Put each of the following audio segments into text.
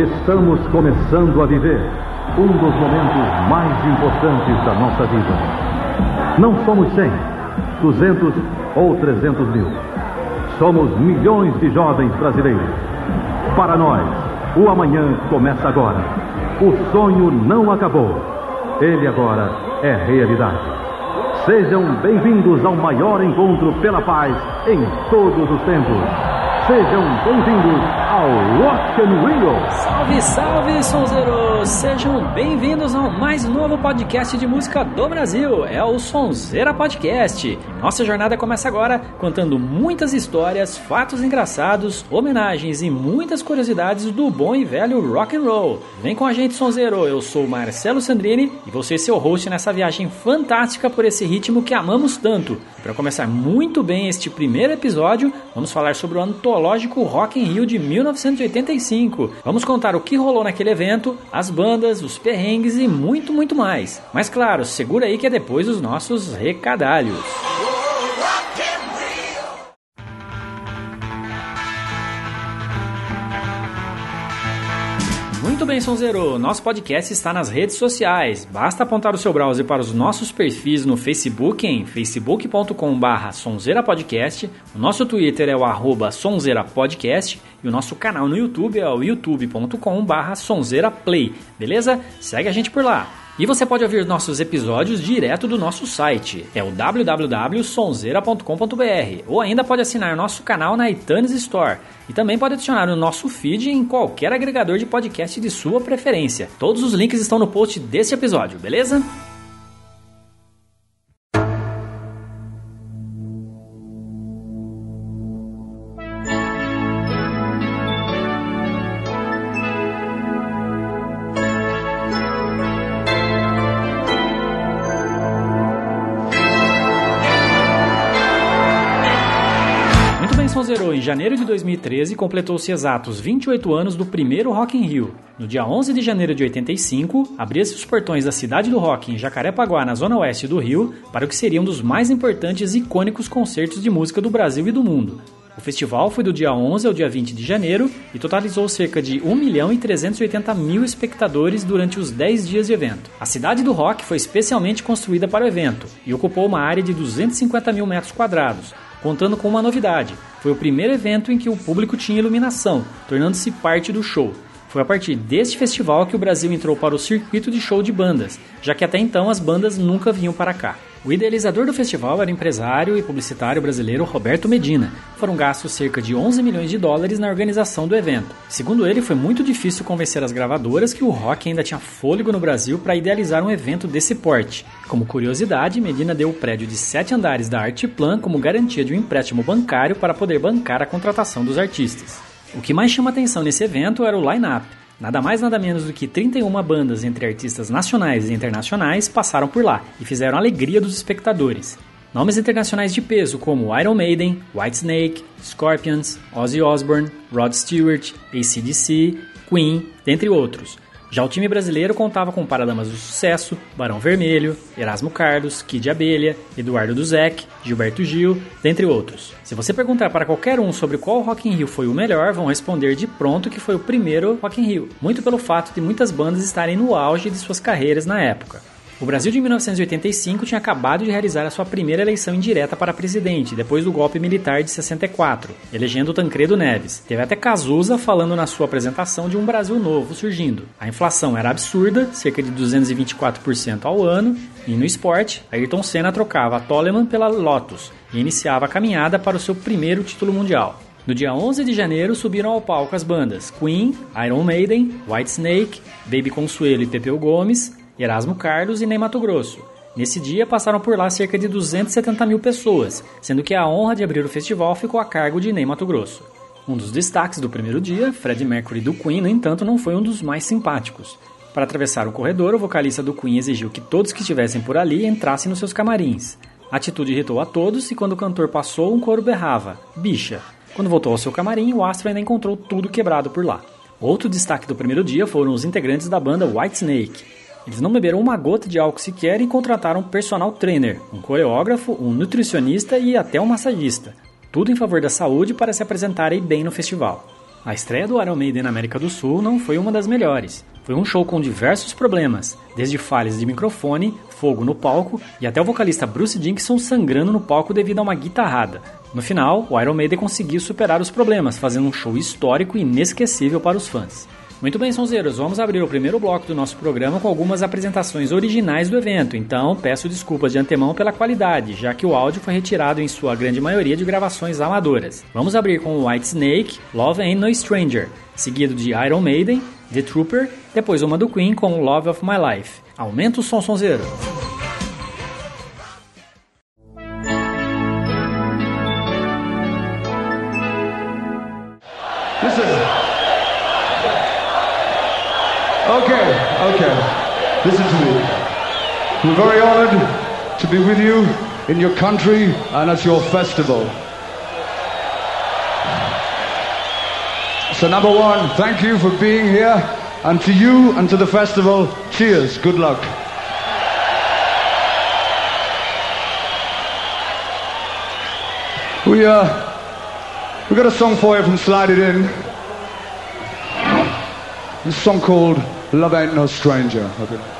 Estamos começando a viver um dos momentos mais importantes da nossa vida. Não somos 100, 200 ou 300 mil. Somos milhões de jovens brasileiros. Para nós, o amanhã começa agora. O sonho não acabou. Ele agora é realidade. Sejam bem-vindos ao maior encontro pela paz em todos os tempos. Sejam bem-vindos ao Rock and Rio. Salve, salve, sonzeiros! Sejam bem-vindos ao mais novo podcast de música do Brasil. É o Sonzeira Podcast. Nossa jornada começa agora contando muitas histórias, fatos engraçados, homenagens e muitas curiosidades do bom e velho rock and roll. Vem com a gente, sonzeiro. Eu sou Marcelo Sandrini e ser seu host nessa viagem fantástica por esse ritmo que amamos tanto. Para começar muito bem este primeiro episódio, vamos falar sobre o antológico Rock in Rio de 1985. Vamos contar o que rolou naquele evento, as bandas, os perrengues e muito, muito mais. Mas claro, segura aí que é depois os nossos recadalhos. Muito bem, Sonzeiro. Nosso podcast está nas redes sociais. Basta apontar o seu browser para os nossos perfis no Facebook em facebook.com.br sonzeirapodcast. O nosso Twitter é o arroba e o nosso canal no YouTube é o youtube.com.br sonzeiraplay. Beleza? Segue a gente por lá. E você pode ouvir nossos episódios direto do nosso site, é o www.sonzeira.com.br, ou ainda pode assinar nosso canal na iTunes Store. E também pode adicionar o nosso feed em qualquer agregador de podcast de sua preferência. Todos os links estão no post desse episódio, beleza? Janeiro de 2013, completou-se exatos 28 anos do primeiro Rock in Rio. No dia 11 de janeiro de 85, abria-se os portões da cidade do rock em Jacarepaguá, na zona oeste do Rio, para o que seria um dos mais importantes e icônicos concertos de música do Brasil e do mundo. O festival foi do dia 11 ao dia 20 de janeiro e totalizou cerca de 1 milhão e 380 mil espectadores durante os 10 dias de evento. A cidade do rock foi especialmente construída para o evento e ocupou uma área de 250 mil metros quadrados, contando com uma novidade. Foi o primeiro evento em que o público tinha iluminação, tornando-se parte do show. Foi a partir deste festival que o Brasil entrou para o circuito de show de bandas, já que até então as bandas nunca vinham para cá. O idealizador do festival era o empresário e publicitário brasileiro Roberto Medina. Foram gastos cerca de 11 milhões de dólares na organização do evento. Segundo ele, foi muito difícil convencer as gravadoras que o rock ainda tinha fôlego no Brasil para idealizar um evento desse porte. Como curiosidade, Medina deu o prédio de sete andares da Artplan como garantia de um empréstimo bancário para poder bancar a contratação dos artistas. O que mais chama atenção nesse evento era o line-up. Nada mais nada menos do que 31 bandas entre artistas nacionais e internacionais passaram por lá e fizeram a alegria dos espectadores. Nomes internacionais de peso como Iron Maiden, Whitesnake, Scorpions, Ozzy Osbourne, Rod Stewart, ACDC, Queen, dentre outros. Já o time brasileiro contava com Paradamas do Sucesso, Barão Vermelho, Erasmo Carlos, Kid Abelha, Eduardo Duzek, Gilberto Gil, dentre outros. Se você perguntar para qualquer um sobre qual Rock in Rio foi o melhor, vão responder de pronto que foi o primeiro Rock in Rio, muito pelo fato de muitas bandas estarem no auge de suas carreiras na época. O Brasil de 1985 tinha acabado de realizar a sua primeira eleição indireta para presidente, depois do golpe militar de 64, elegendo Tancredo Neves. Teve até Cazuza falando na sua apresentação de um Brasil novo surgindo. A inflação era absurda, cerca de 224% ao ano, e no esporte, Ayrton Senna trocava a Toleman pela Lotus e iniciava a caminhada para o seu primeiro título mundial. No dia 11 de janeiro subiram ao palco as bandas Queen, Iron Maiden, Whitesnake, Baby Consuelo e Pepeu Gomes, Erasmo Carlos e Ney Mato Grosso. Nesse dia passaram por lá cerca de 270 mil pessoas, sendo que a honra de abrir o festival ficou a cargo de Ney Mato Grosso. Um dos destaques do primeiro dia, Fred Mercury do Queen, no entanto, não foi um dos mais simpáticos. Para atravessar o corredor, o vocalista do Queen exigiu que todos que estivessem por ali entrassem nos seus camarins. A atitude irritou a todos e quando o cantor passou, um coro berrava: Bicha! Quando voltou ao seu camarim, o astro ainda encontrou tudo quebrado por lá. Outro destaque do primeiro dia foram os integrantes da banda Whitesnake. Eles não beberam uma gota de álcool sequer e contrataram um personal trainer, um coreógrafo, um nutricionista e até um massagista. Tudo em favor da saúde para se apresentarem bem no festival. A estreia do Iron Maiden na América do Sul não foi uma das melhores. Foi um show com diversos problemas, desde falhas de microfone, fogo no palco e até o vocalista Bruce Dickinson sangrando no palco devido a uma guitarrada. No final, o Iron Maiden conseguiu superar os problemas, fazendo um show histórico e inesquecível para os fãs. Muito bem, sonzeiros, vamos abrir o primeiro bloco do nosso programa com algumas apresentações originais do evento, então peço desculpas de antemão pela qualidade, já que o áudio foi retirado em sua grande maioria de gravações amadoras. Vamos abrir com White Snake, Love Ain't No Stranger, seguido de Iron Maiden, The Trooper, depois uma do Queen com Love of My Life. Aumenta o som, sonzeiro! Okay, okay. Listen to me. We're very honored to be with you in your country and at your festival. So, number one, thank you for being here. And to you and to the festival, cheers. Good luck. We, uh, we got a song for you from Slide It In. This song called Love Ain't No Stranger. Okay.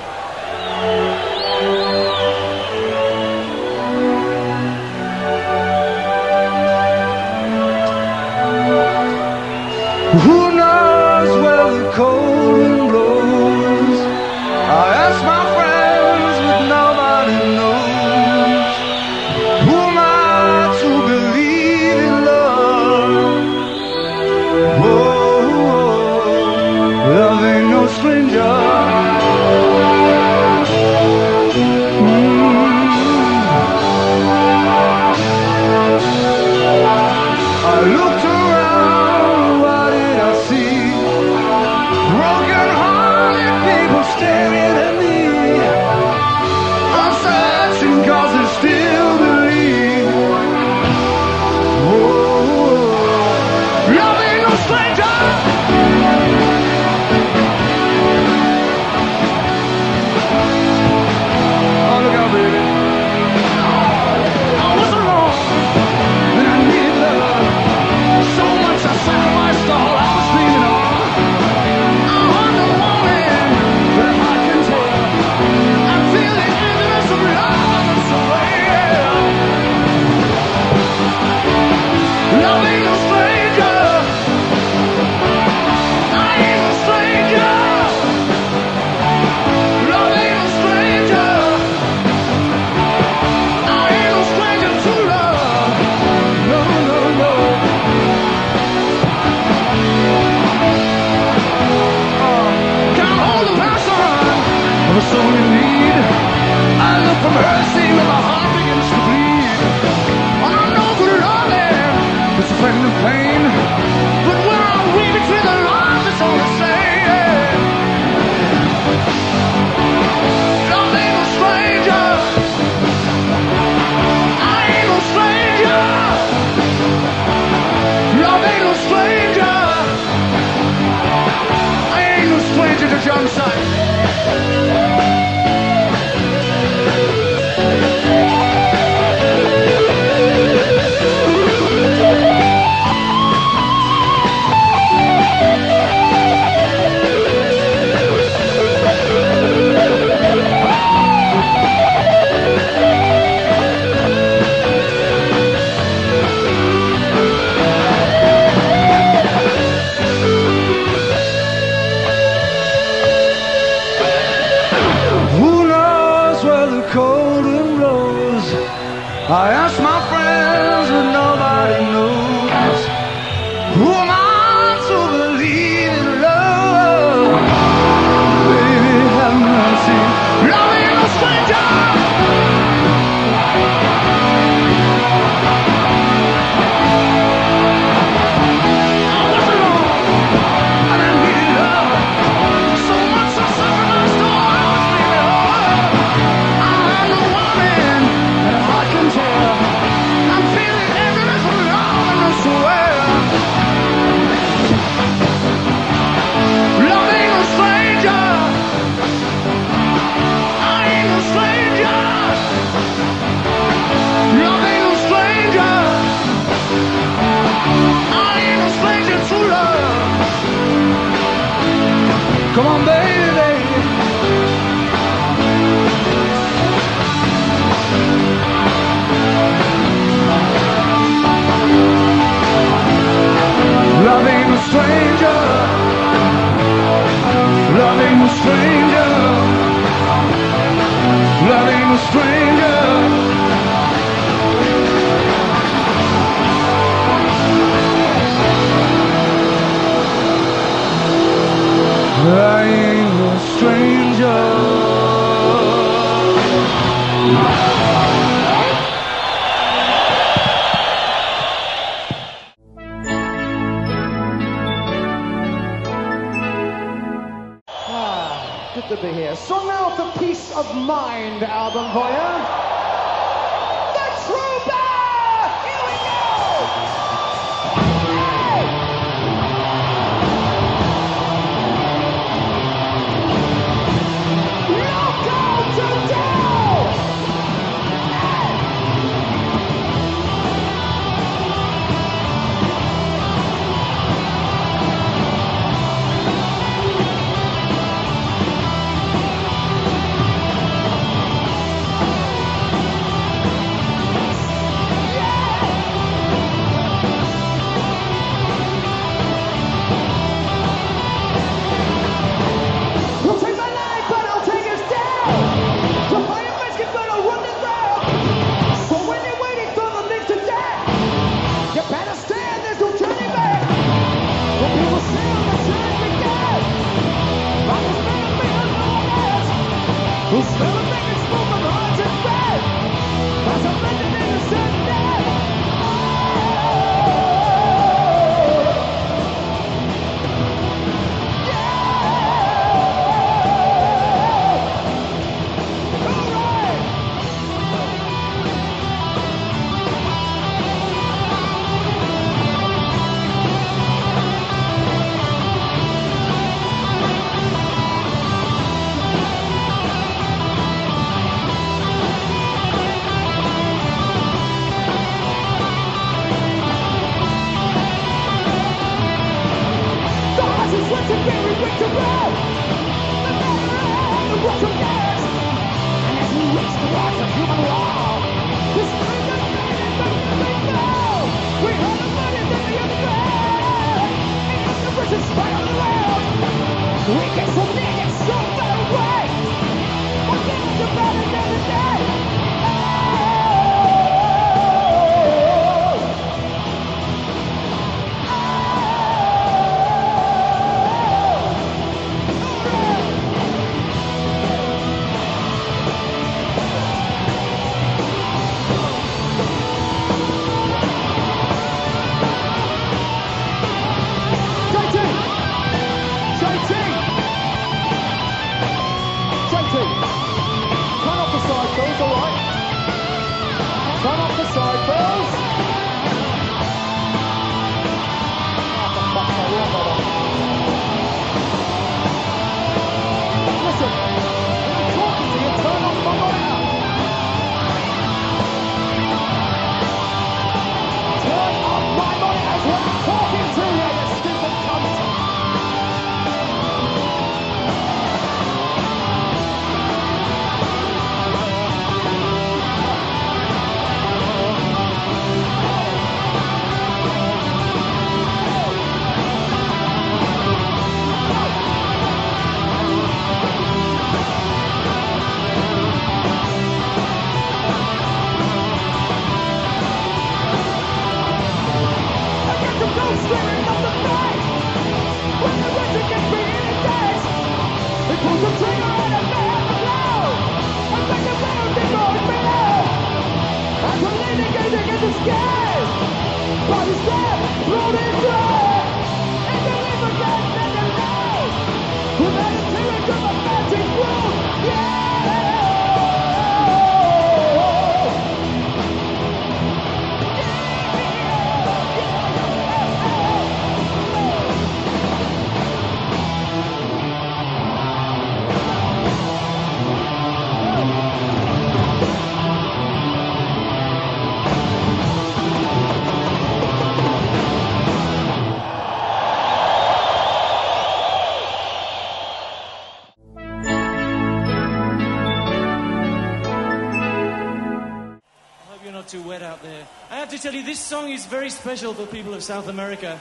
special for people of South America.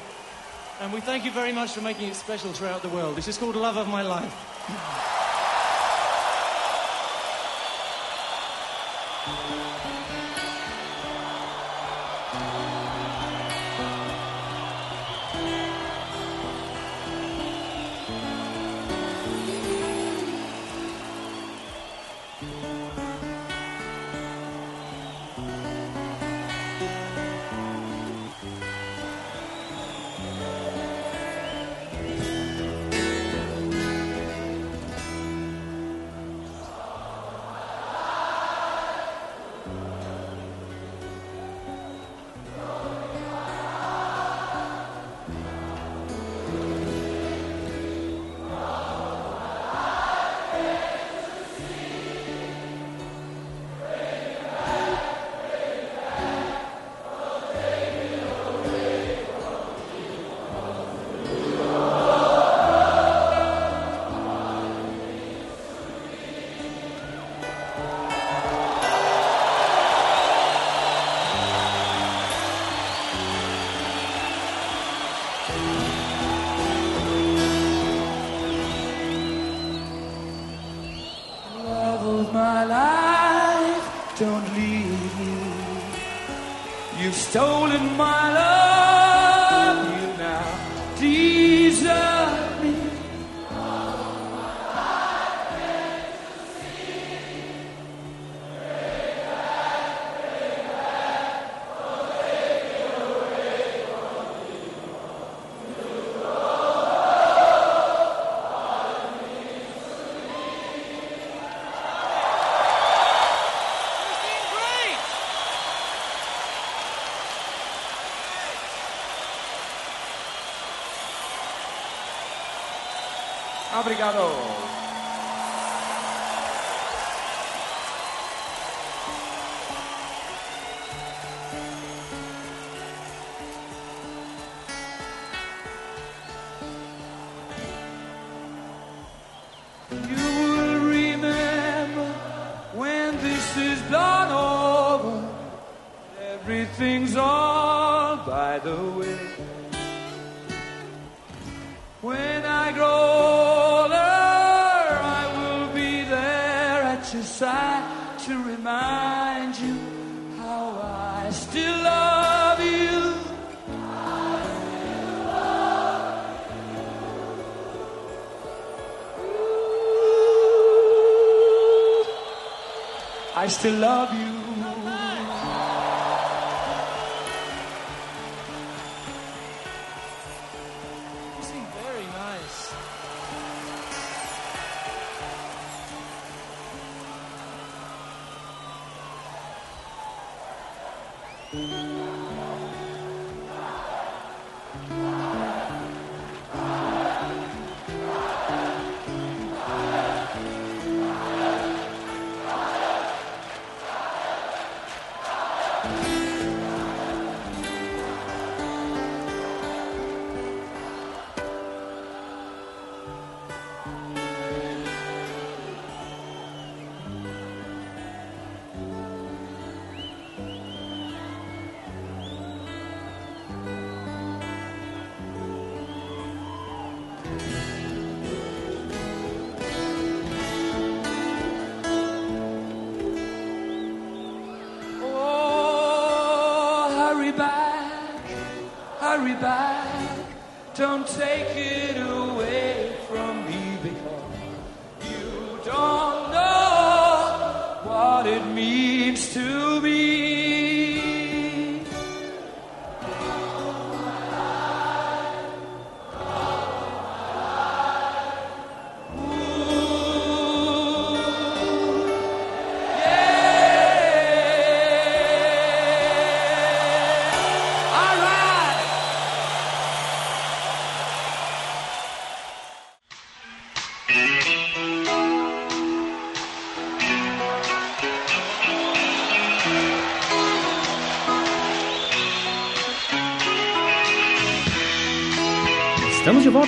And we thank you very much for making it special throughout the world. This is called Love of My Life. Obrigado. Still love you. You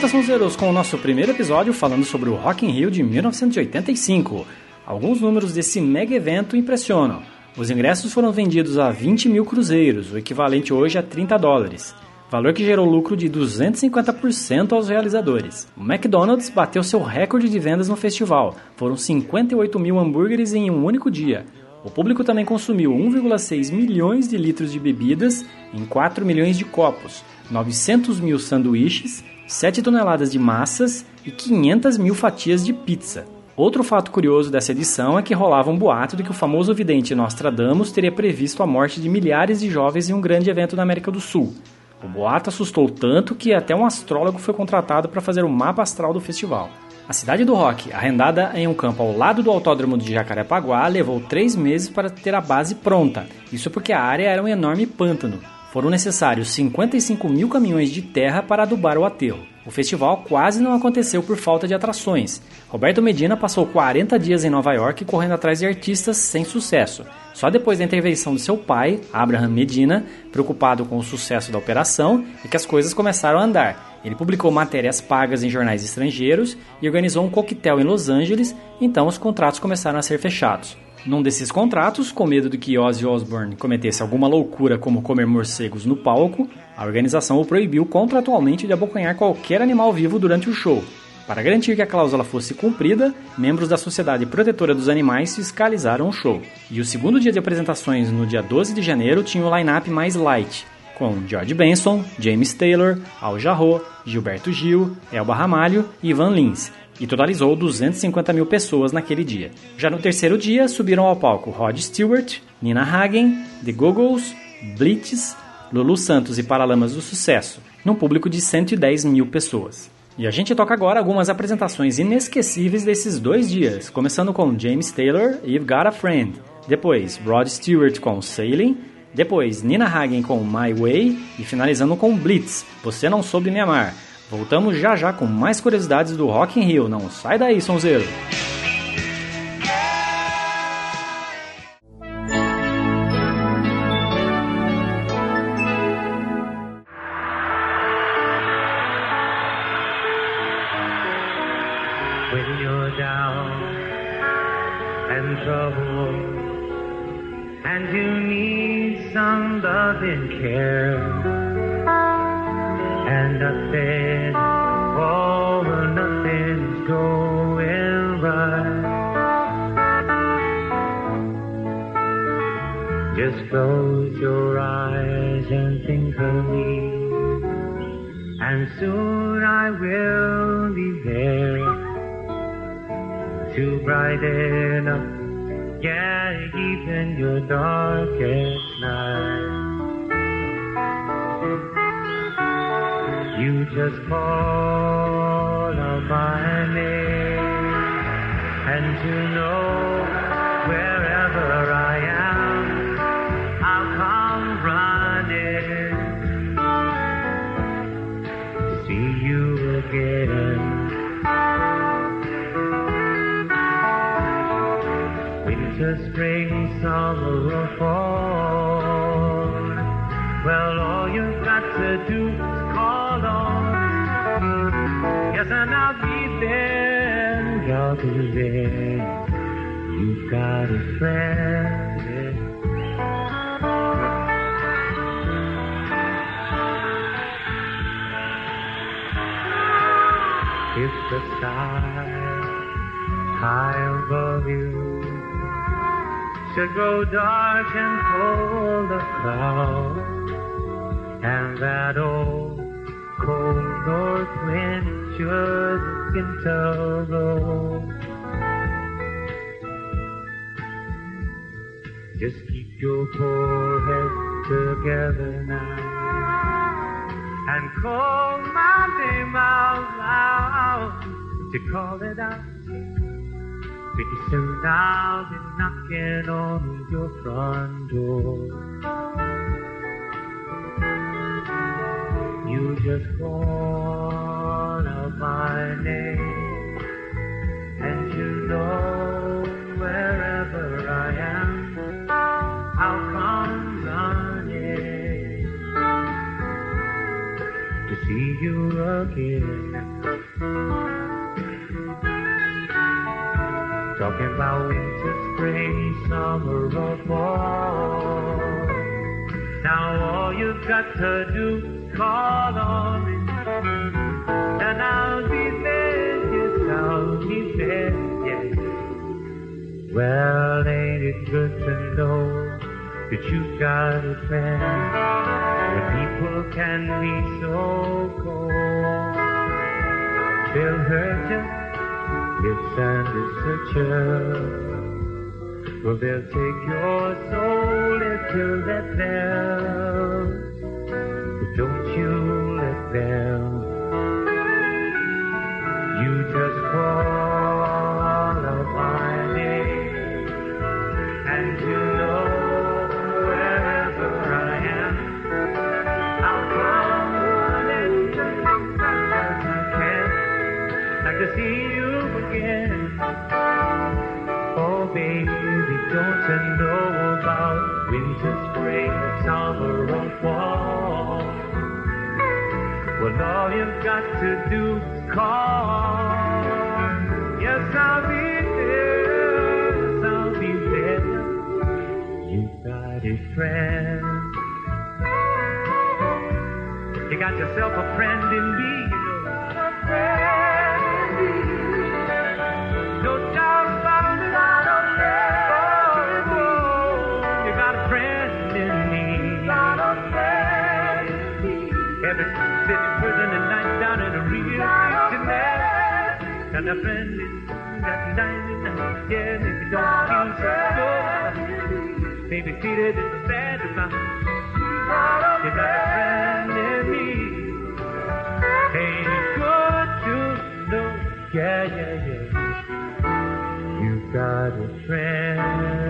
Volta, Sonzeiros, com o nosso primeiro episódio falando sobre o Rock in Rio de 1985. Alguns números desse mega evento impressionam. Os ingressos foram vendidos a 20 mil cruzeiros, o equivalente hoje a 30 dólares, valor que gerou lucro de 250% aos realizadores. O McDonald's bateu seu recorde de vendas no festival, foram 58 mil hambúrgueres em um único dia. O público também consumiu 1,6 milhões de litros de bebidas em 4 milhões de copos, 900 mil sanduíches, 7 toneladas de massas e 500 mil fatias de pizza. Outro fato curioso dessa edição é que rolava um boato de que o famoso vidente Nostradamus teria previsto a morte de milhares de jovens em um grande evento na América do Sul. O boato assustou tanto que até um astrólogo foi contratado para fazer o mapa astral do festival. A cidade do rock, arrendada em um campo ao lado do autódromo de Jacarepaguá, levou três meses para ter a base pronta. Isso porque a área era um enorme pântano. Foram necessários 55 mil caminhões de terra para adubar o aterro. O festival quase não aconteceu por falta de atrações. Roberto Medina passou 40 dias em Nova York correndo atrás de artistas sem sucesso. Só depois da intervenção de seu pai, Abraham Medina, preocupado com o sucesso da operação, é que as coisas começaram a andar. Ele publicou matérias pagas em jornais estrangeiros e organizou um coquetel em Los Angeles, então os contratos começaram a ser fechados. Num desses contratos, com medo de que Ozzy Osbourne cometesse alguma loucura como comer morcegos no palco, a organização o proibiu contratualmente de abocanhar qualquer animal vivo durante o show. Para garantir que a cláusula fosse cumprida, membros da Sociedade Protetora dos Animais fiscalizaram o show. E o segundo dia de apresentações, no dia 12 de janeiro, tinha o line-up mais light, com George Benson, James Taylor, Al Jarreau, Gilberto Gil, Elba Ramalho e Ivan Lins, e totalizou 250 mil pessoas naquele dia. Já no terceiro dia, subiram ao palco Rod Stewart, Nina Hagen, The Googles, Blitz, Lulu Santos e Paralamas do Sucesso, num público de 110 mil pessoas. E a gente toca agora algumas apresentações inesquecíveis desses dois dias, começando com James Taylor e You've Got a Friend, depois Rod Stewart com Sailing, depois Nina Hagen com My Way e finalizando com Blitz, Você Não Soube Me Amar. Voltamos já já com mais curiosidades do Rock in Rio, não sai daí, sonzeiro! To brighten up, yeah, even your darkest night. You just call out my name, got. If the sky high above you. Should grow dark and cold of clouds, and that old cold north wind should begin to Just keep your poor head together now and call my name out loud to call it out. Pretty soon I'll be knocking on your front door. You just call out my name, and you know wherever see you again. Talking about winter, spring, summer, or fall. Now all you've got to do is call on me, and I'll be there. Yes, I'll be there. Yes. Well, ain't it good to know that you've got a friend when people can be so cold. Tell her just misunderstood you. Well, they'll take your soul if you let them. Don't know about winter, spring, summer, or fall? Well, all you've got to do is call. Yes, I'll be there. Yes, I'll be there. You've got a friend. You got yourself a friend in me, and a friend is got nine Yeah, and yeah. you don't feel so good, baby, treat it as bad as I. You got a friend in me. Ain't it good to know? Yeah, yeah, yeah. You got a friend.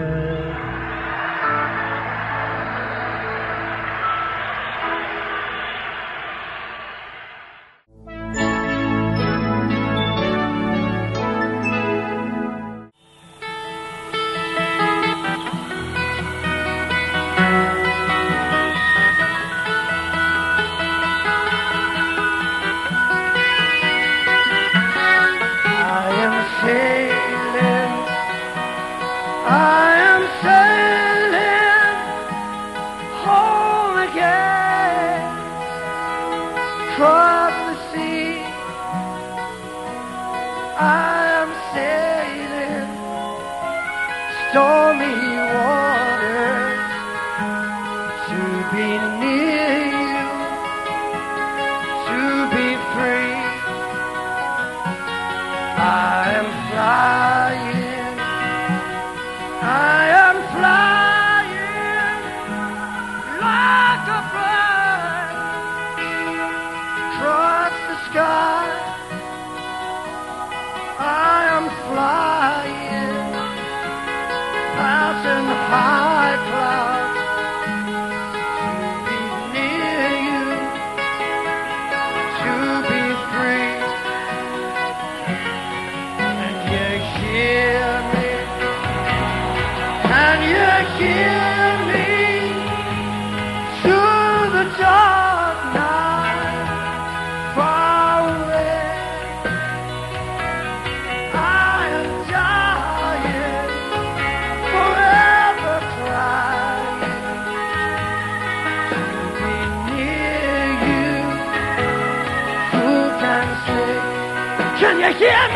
Yeah.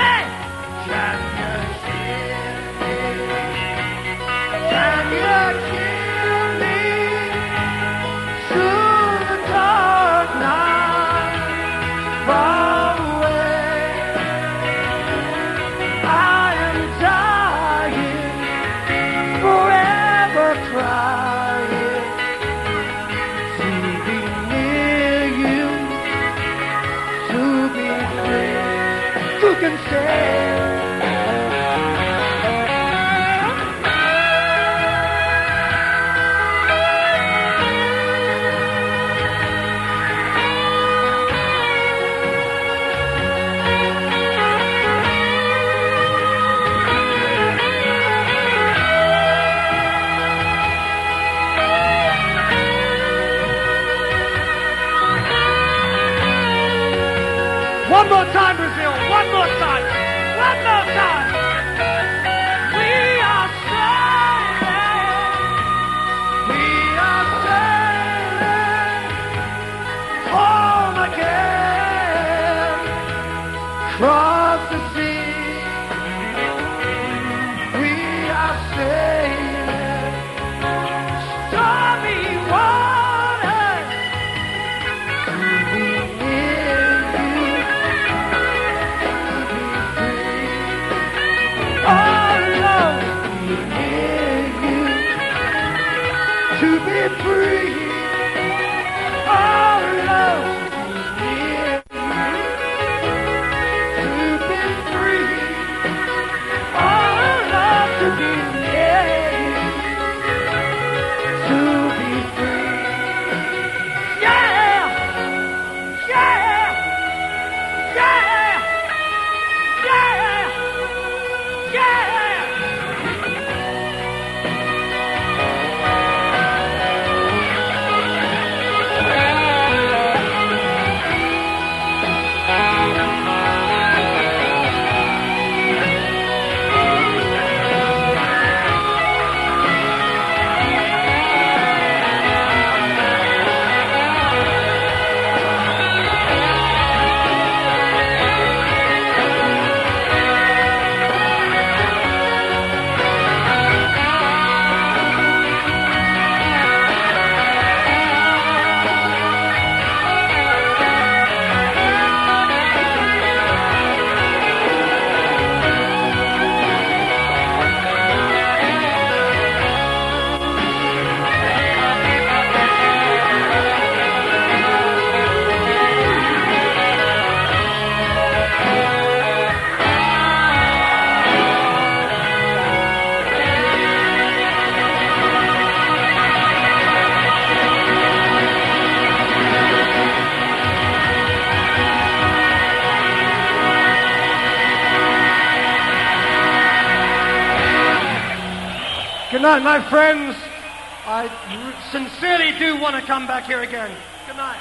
night, my friends. I sincerely do want to come back here again. Good night.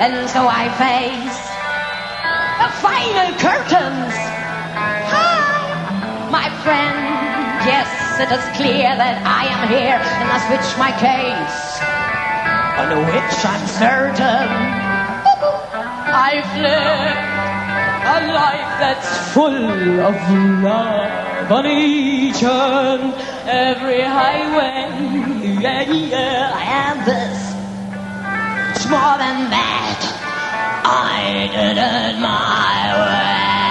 and so I face the final curtains it is clear that I am here and I switch my case, on which I'm certain I've lived a life that's full of love on each and every highway. Yeah, yeah, and this, it's more than that. I did it my way.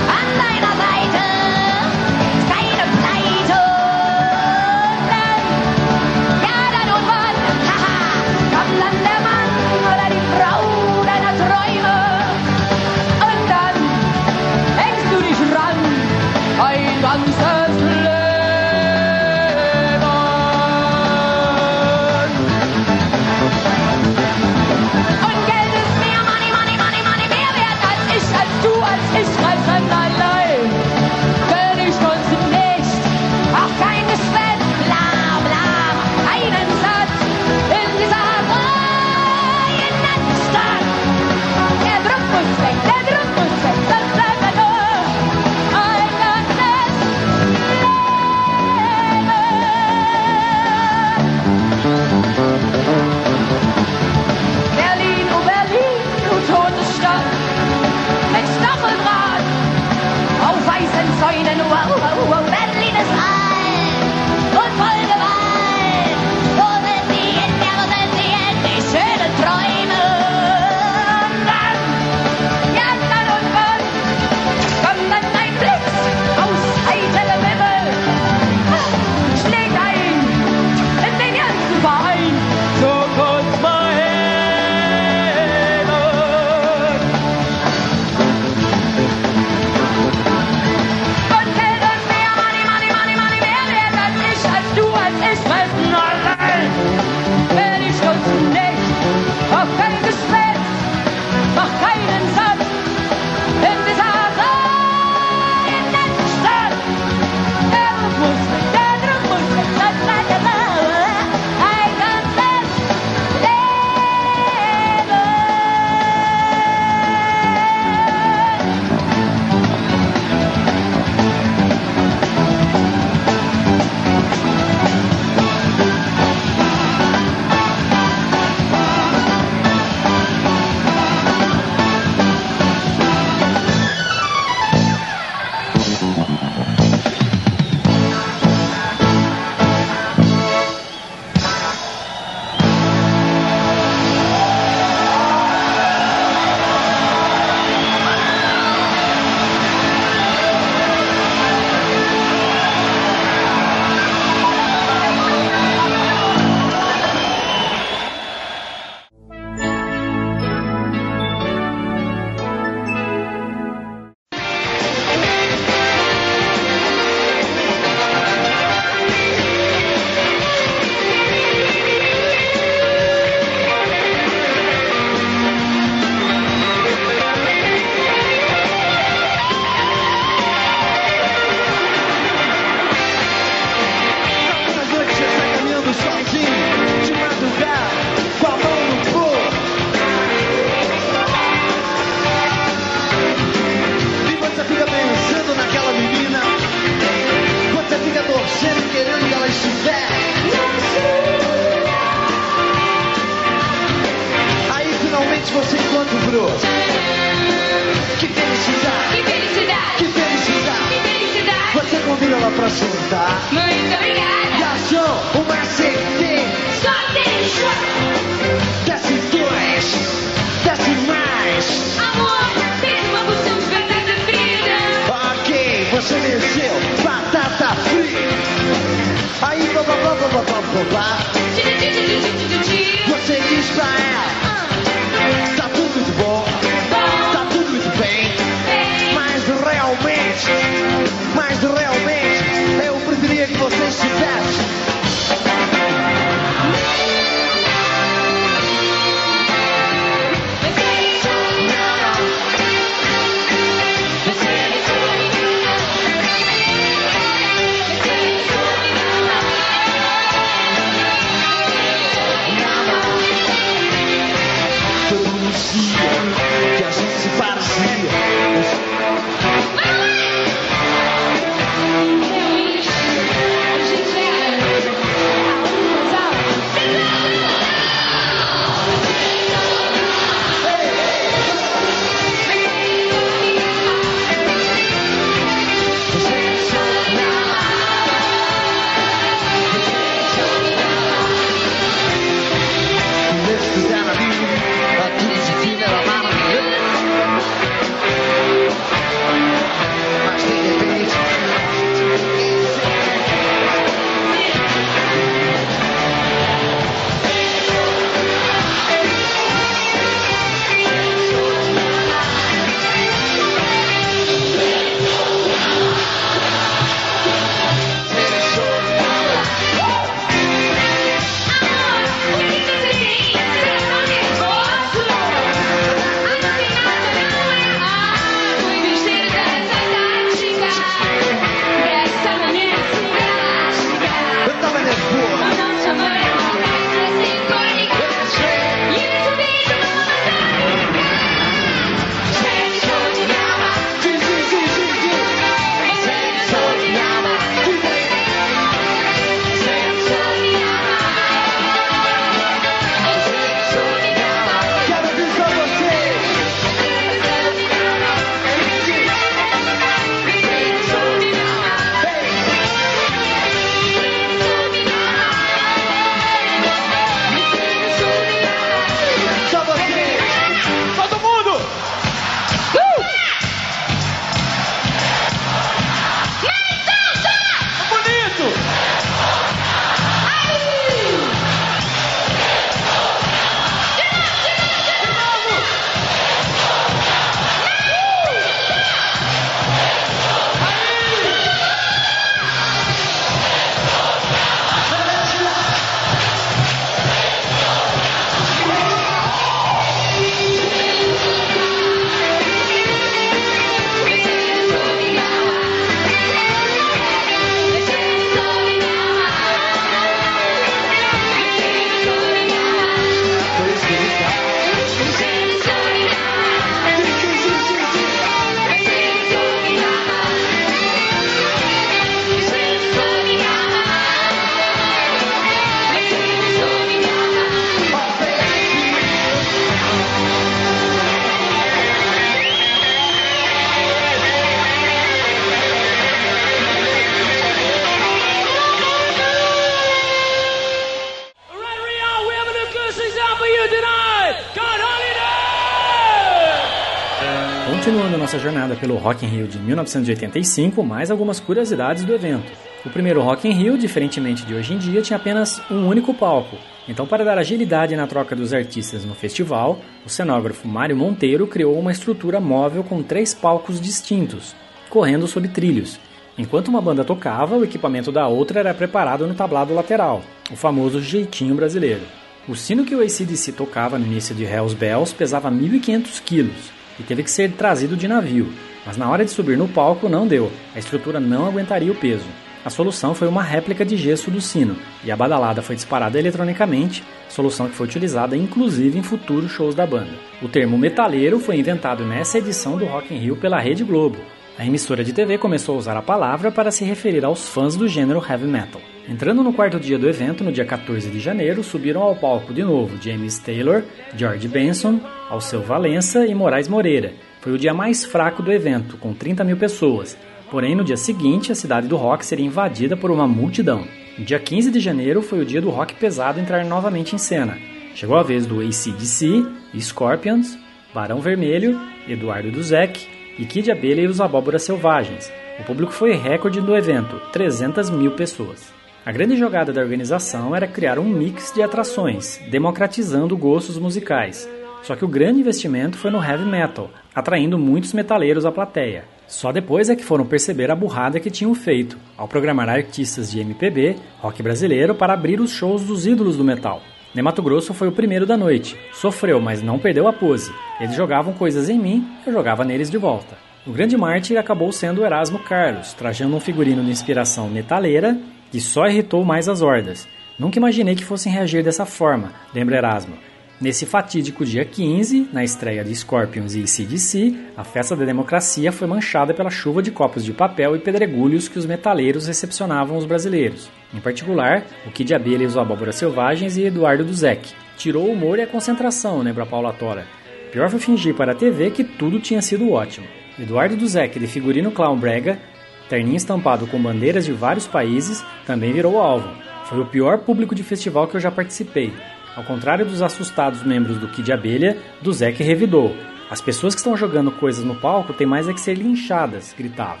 Rock in Rio de 1985, mais algumas curiosidades do evento. O primeiro Rock in Rio, diferentemente de hoje em dia, tinha apenas um único palco. Então, para dar agilidade na troca dos artistas no festival, o cenógrafo Mário Monteiro criou uma estrutura móvel com três palcos distintos, correndo sob trilhos. Enquanto uma banda tocava, o equipamento da outra era preparado no tablado lateral, o famoso jeitinho brasileiro. O sino que o ACDC tocava no início de Hells Bells pesava 1.500 quilos e teve que ser trazido de navio, mas na hora de subir no palco não deu, a estrutura não aguentaria o peso. A solução foi uma réplica de gesso do sino, e a badalada foi disparada eletronicamente, solução que foi utilizada inclusive em futuros shows da banda. O termo metaleiro foi inventado nessa edição do Rock in Rio pela Rede Globo. A emissora de TV começou a usar a palavra para se referir aos fãs do gênero heavy metal. Entrando no quarto dia do evento, no dia 14 de janeiro, subiram ao palco de novo James Taylor, George Benson, Alceu Valença e Moraes Moreira. Foi o dia mais fraco do evento, com 30 mil pessoas. Porém, no dia seguinte, a cidade do rock seria invadida por uma multidão. No dia 15 de janeiro foi o dia do rock pesado entrar novamente em cena. Chegou a vez do ACDC, Scorpions, Barão Vermelho, Eduardo Duzek e Kid Abelha e os Abóboras Selvagens. O público foi recorde do evento, 300 mil pessoas. A grande jogada da organização era criar um mix de atrações, democratizando gostos musicais. Só que o grande investimento foi no heavy metal, atraindo muitos metaleiros à plateia. Só depois é que foram perceber a burrada que tinham feito, ao programar artistas de MPB, rock brasileiro, para abrir os shows dos ídolos do metal. Nemato Grosso foi o primeiro da noite. Sofreu, mas não perdeu a pose. Eles jogavam coisas em mim, eu jogava neles de volta. O grande mártir acabou sendo Erasmo Carlos, trajando um figurino de inspiração metaleira que só irritou mais as hordas. Nunca imaginei que fossem reagir dessa forma, lembra Erasmo. Nesse fatídico dia 15, na estreia de Scorpions e CDC, a festa da democracia foi manchada pela chuva de copos de papel e pedregulhos que os metaleiros recepcionavam os brasileiros. Em particular, o Kid Abelha e os Abóboras Selvagens e Eduardo Duzek. Tirou o humor e a concentração, lembra Paula Tora. Pior foi fingir para a TV que tudo tinha sido ótimo. Eduardo Duzek, de figurino clown brega, terninho estampado com bandeiras de vários países, também virou alvo. Foi o pior público de festival que eu já participei. Ao contrário dos assustados membros do Kid Abelha, do Zeke revidou. As pessoas que estão jogando coisas no palco têm mais é que ser linchadas, gritava.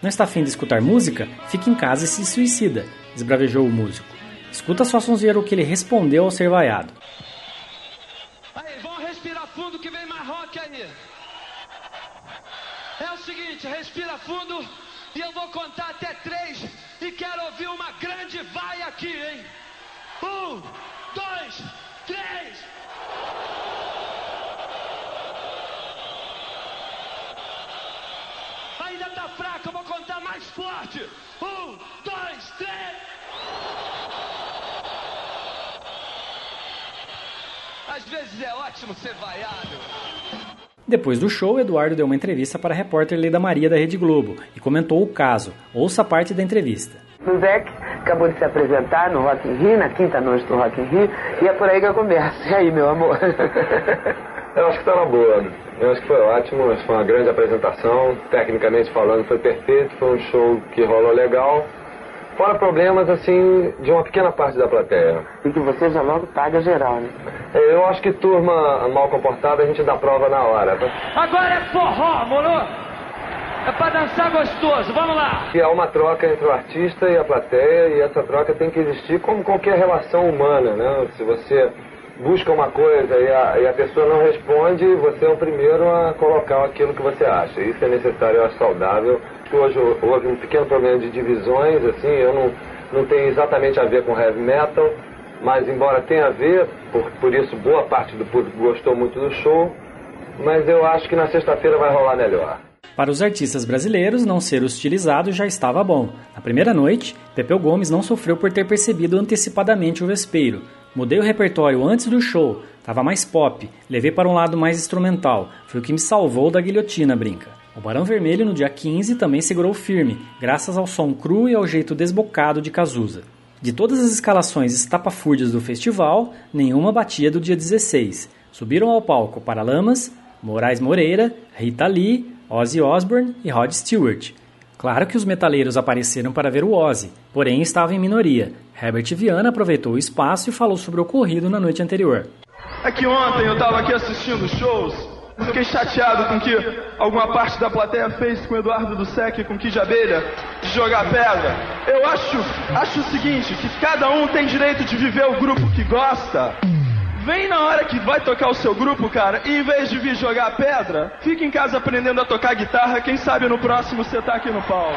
Não está afim de escutar música? Fique em casa e se suicida, esbravejou o músico. Escuta só sonzeiro o que ele respondeu ao ser vaiado. Aí, vamos respirar fundo que vem mais rock aí. É o seguinte, respira fundo e eu vou contar até três e quero ouvir uma grande vai aqui, hein? Um, dois, três. Ainda tá fraco, eu vou contar mais forte. Um, dois, três. Às vezes é ótimo ser vaiado. Depois do show, Eduardo deu uma entrevista para a repórter Leida Maria da Rede Globo e comentou o caso. Ouça parte da entrevista. O Zec acabou de se apresentar no Rock in Rio, na quinta noite do Rock in Rio, e é por aí que eu converso. E aí, meu amor? Eu acho que tá na boa. Eu acho que foi ótimo, acho que foi uma grande apresentação. Tecnicamente falando, foi perfeito, foi um show que rolou legal. Fora problemas, assim, de uma pequena parte da plateia. E que você já logo paga geral, né? É, Eu acho que turma mal comportada a gente dá prova na hora. tá? Agora é forró, moro? É pra dançar gostoso, vamos lá! Que há uma troca entre o artista e a plateia e essa troca tem que existir como qualquer relação humana, né? Se você busca uma coisa e a, e a pessoa não responde, você é o primeiro a colocar aquilo que você acha. Isso é necessário, eu acho saudável. Hoje houve um pequeno problema de divisões, assim, eu não, não tenho exatamente a ver com heavy metal, mas embora tenha a ver, por, por isso boa parte do público gostou muito do show, mas eu acho que na sexta-feira vai rolar melhor. Para os artistas brasileiros, não ser hostilizado já estava bom. Na primeira noite, Pepeu Gomes não sofreu por ter percebido antecipadamente o vespeiro. Mudei o repertório antes do show, tava mais pop, levei para um lado mais instrumental, foi o que me salvou da guilhotina, brinca. O Barão Vermelho no dia 15 também segurou firme, graças ao som cru e ao jeito desbocado de Cazuza. De todas as escalações estapafúrdias do festival, nenhuma batia do dia 16. Subiram ao palco Paralamas, Moraes Moreira, Rita Lee, Ozzy Osbourne e Rod Stewart. Claro que os metaleiros apareceram para ver o Ozzy, porém estava em minoria. Herbert Viana aproveitou o espaço e falou sobre o ocorrido na noite anterior. É que ontem eu tava aqui assistindo shows, fiquei chateado com que alguma parte da plateia fez com Eduardo do Sec e com Kid Abelha de jogar pedra. Eu acho, acho o seguinte, que cada um tem direito de viver o grupo que gosta. Vem na hora que vai tocar o seu grupo, cara, e em vez de vir jogar pedra, fica em casa aprendendo a tocar guitarra, quem sabe no próximo você tá aqui no palco.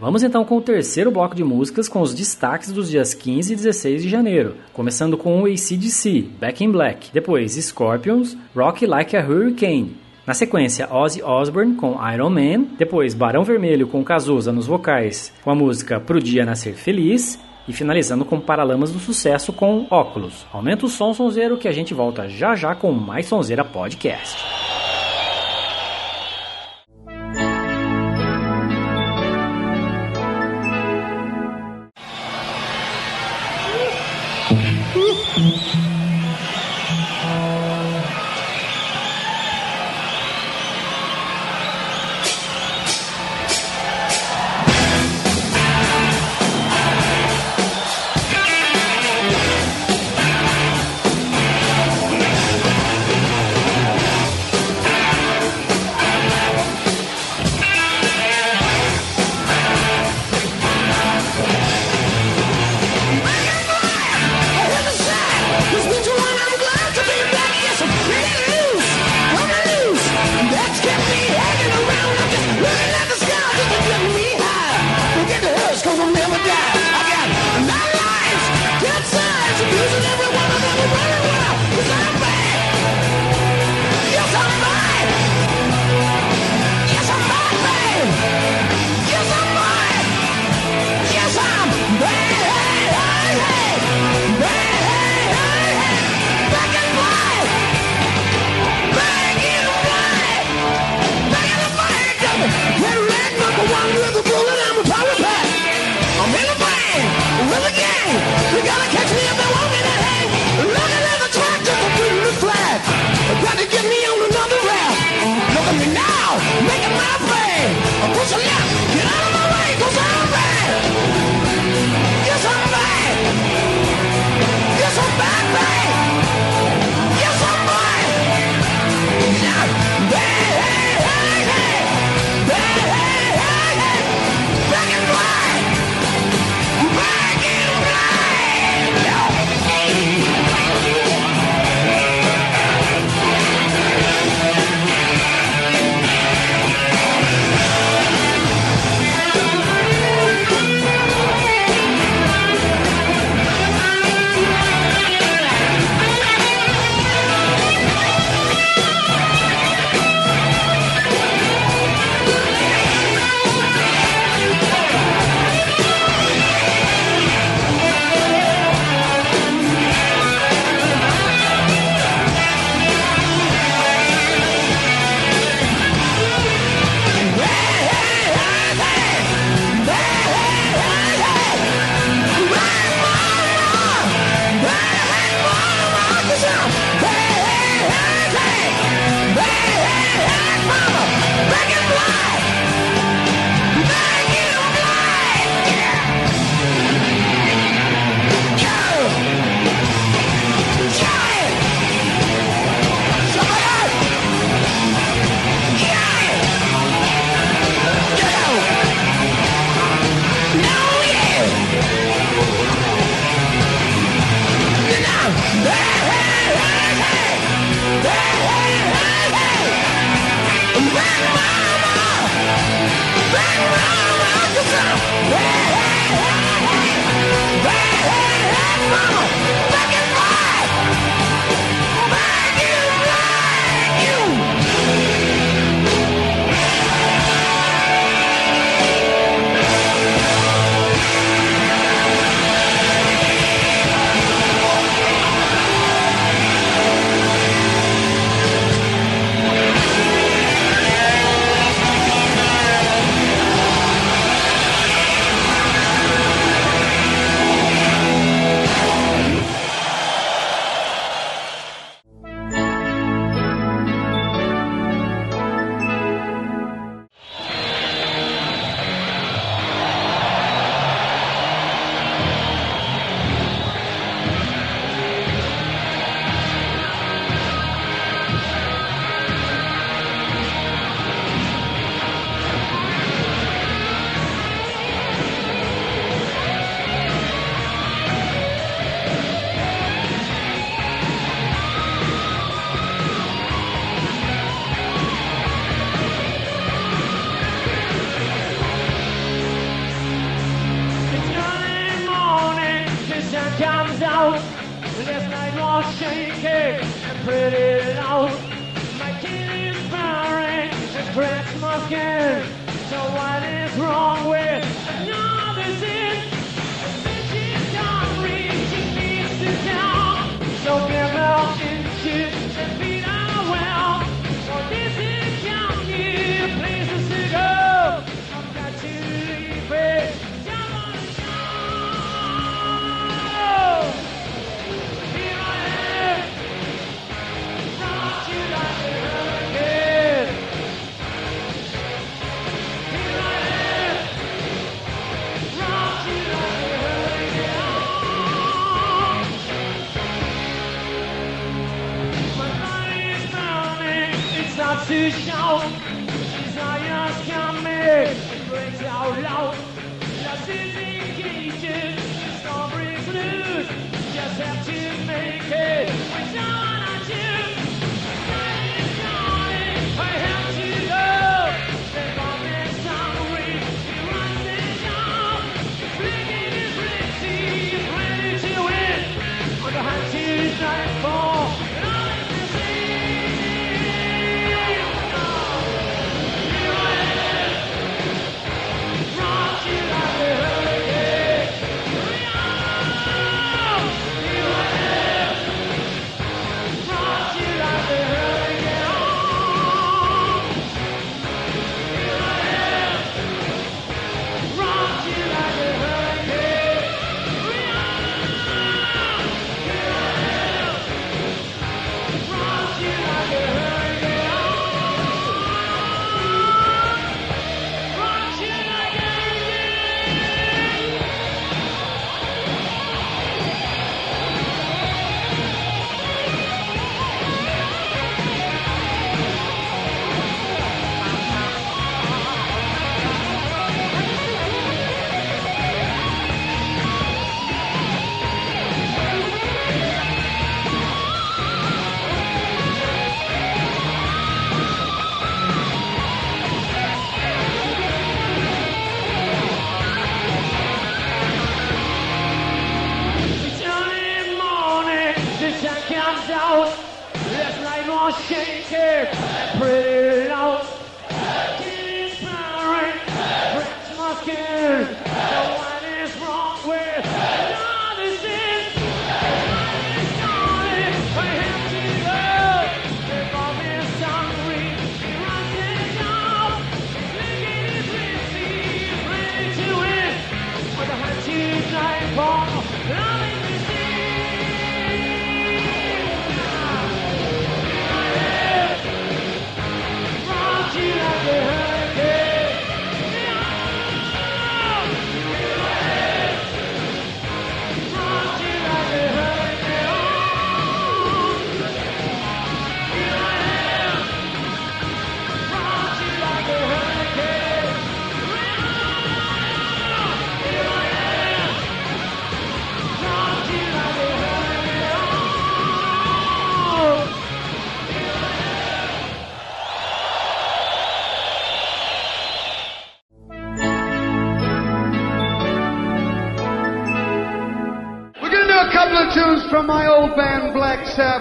Vamos então com o terceiro bloco de músicas com os destaques dos dias 15 e 16 de janeiro, começando com o ACDC, Back in Black, depois Scorpions, Rock Like a Hurricane. Na sequência, Ozzy Osbourne com Iron Man, depois Barão Vermelho com Cazuza nos vocais com a música Pro Dia Nascer Feliz e finalizando com Paralamas do Sucesso com Óculos. Aumenta o som, Sonzeiro, que a gente volta já já com mais Sonzeira Podcast.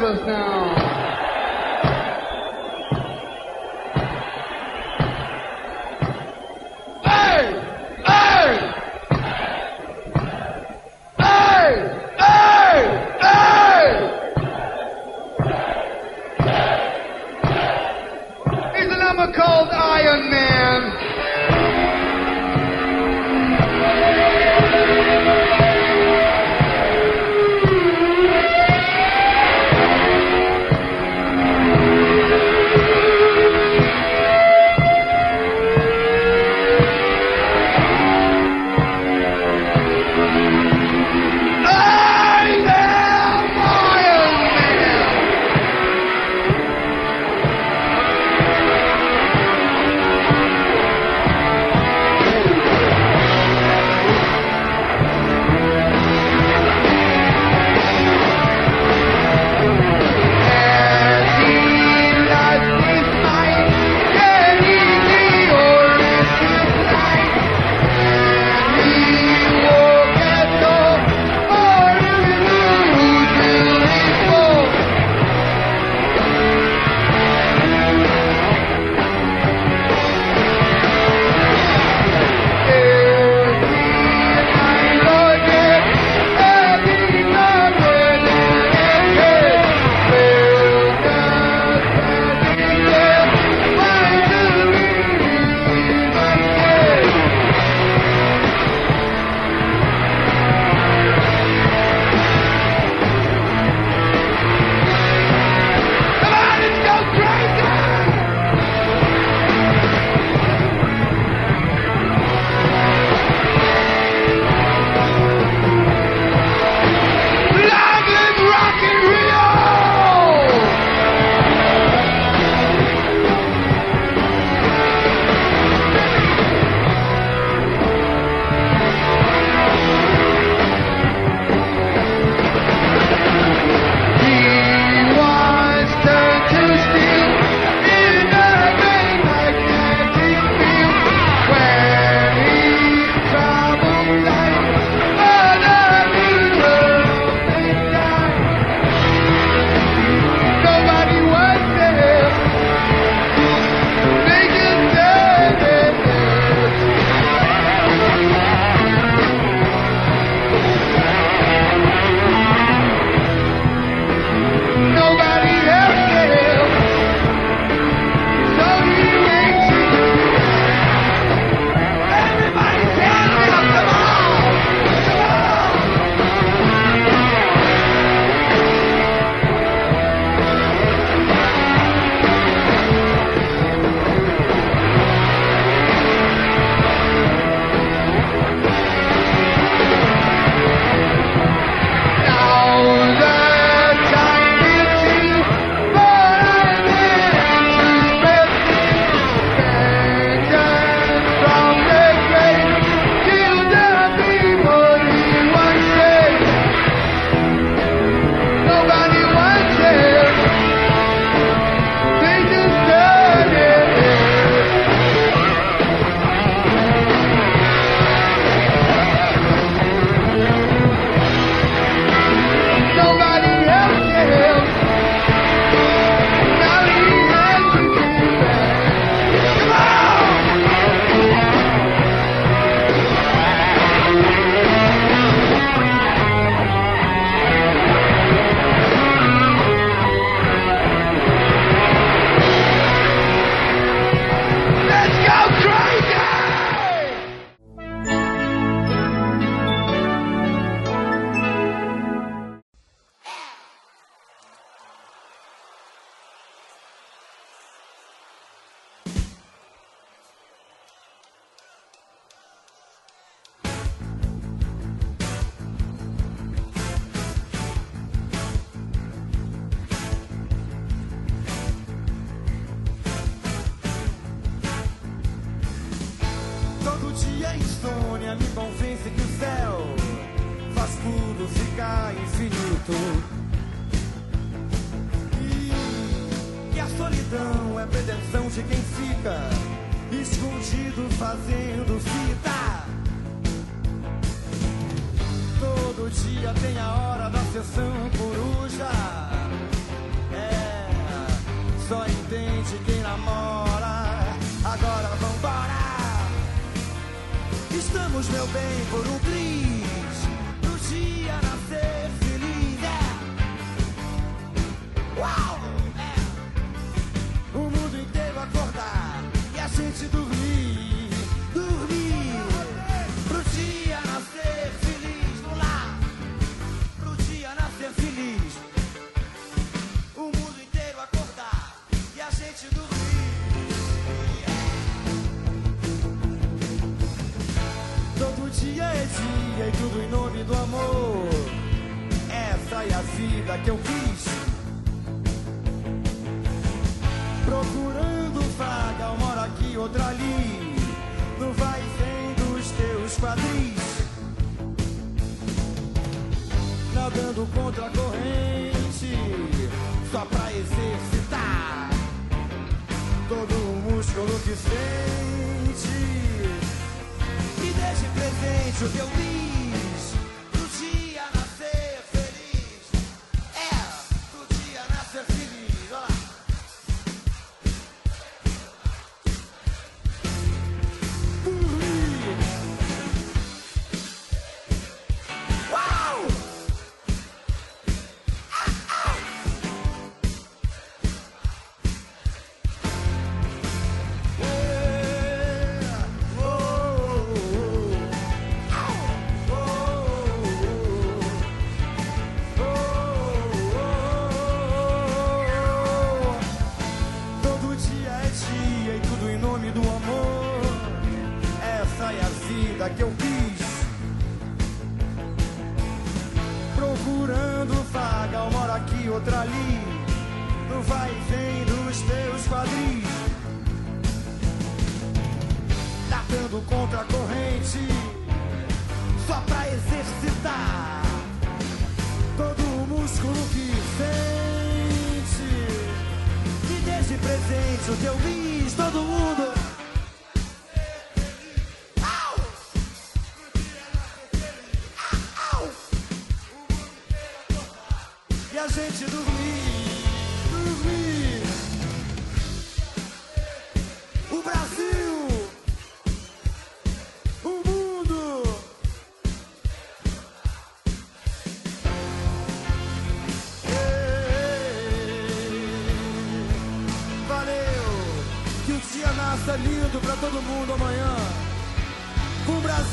closed now. Uh,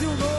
Brasil novo.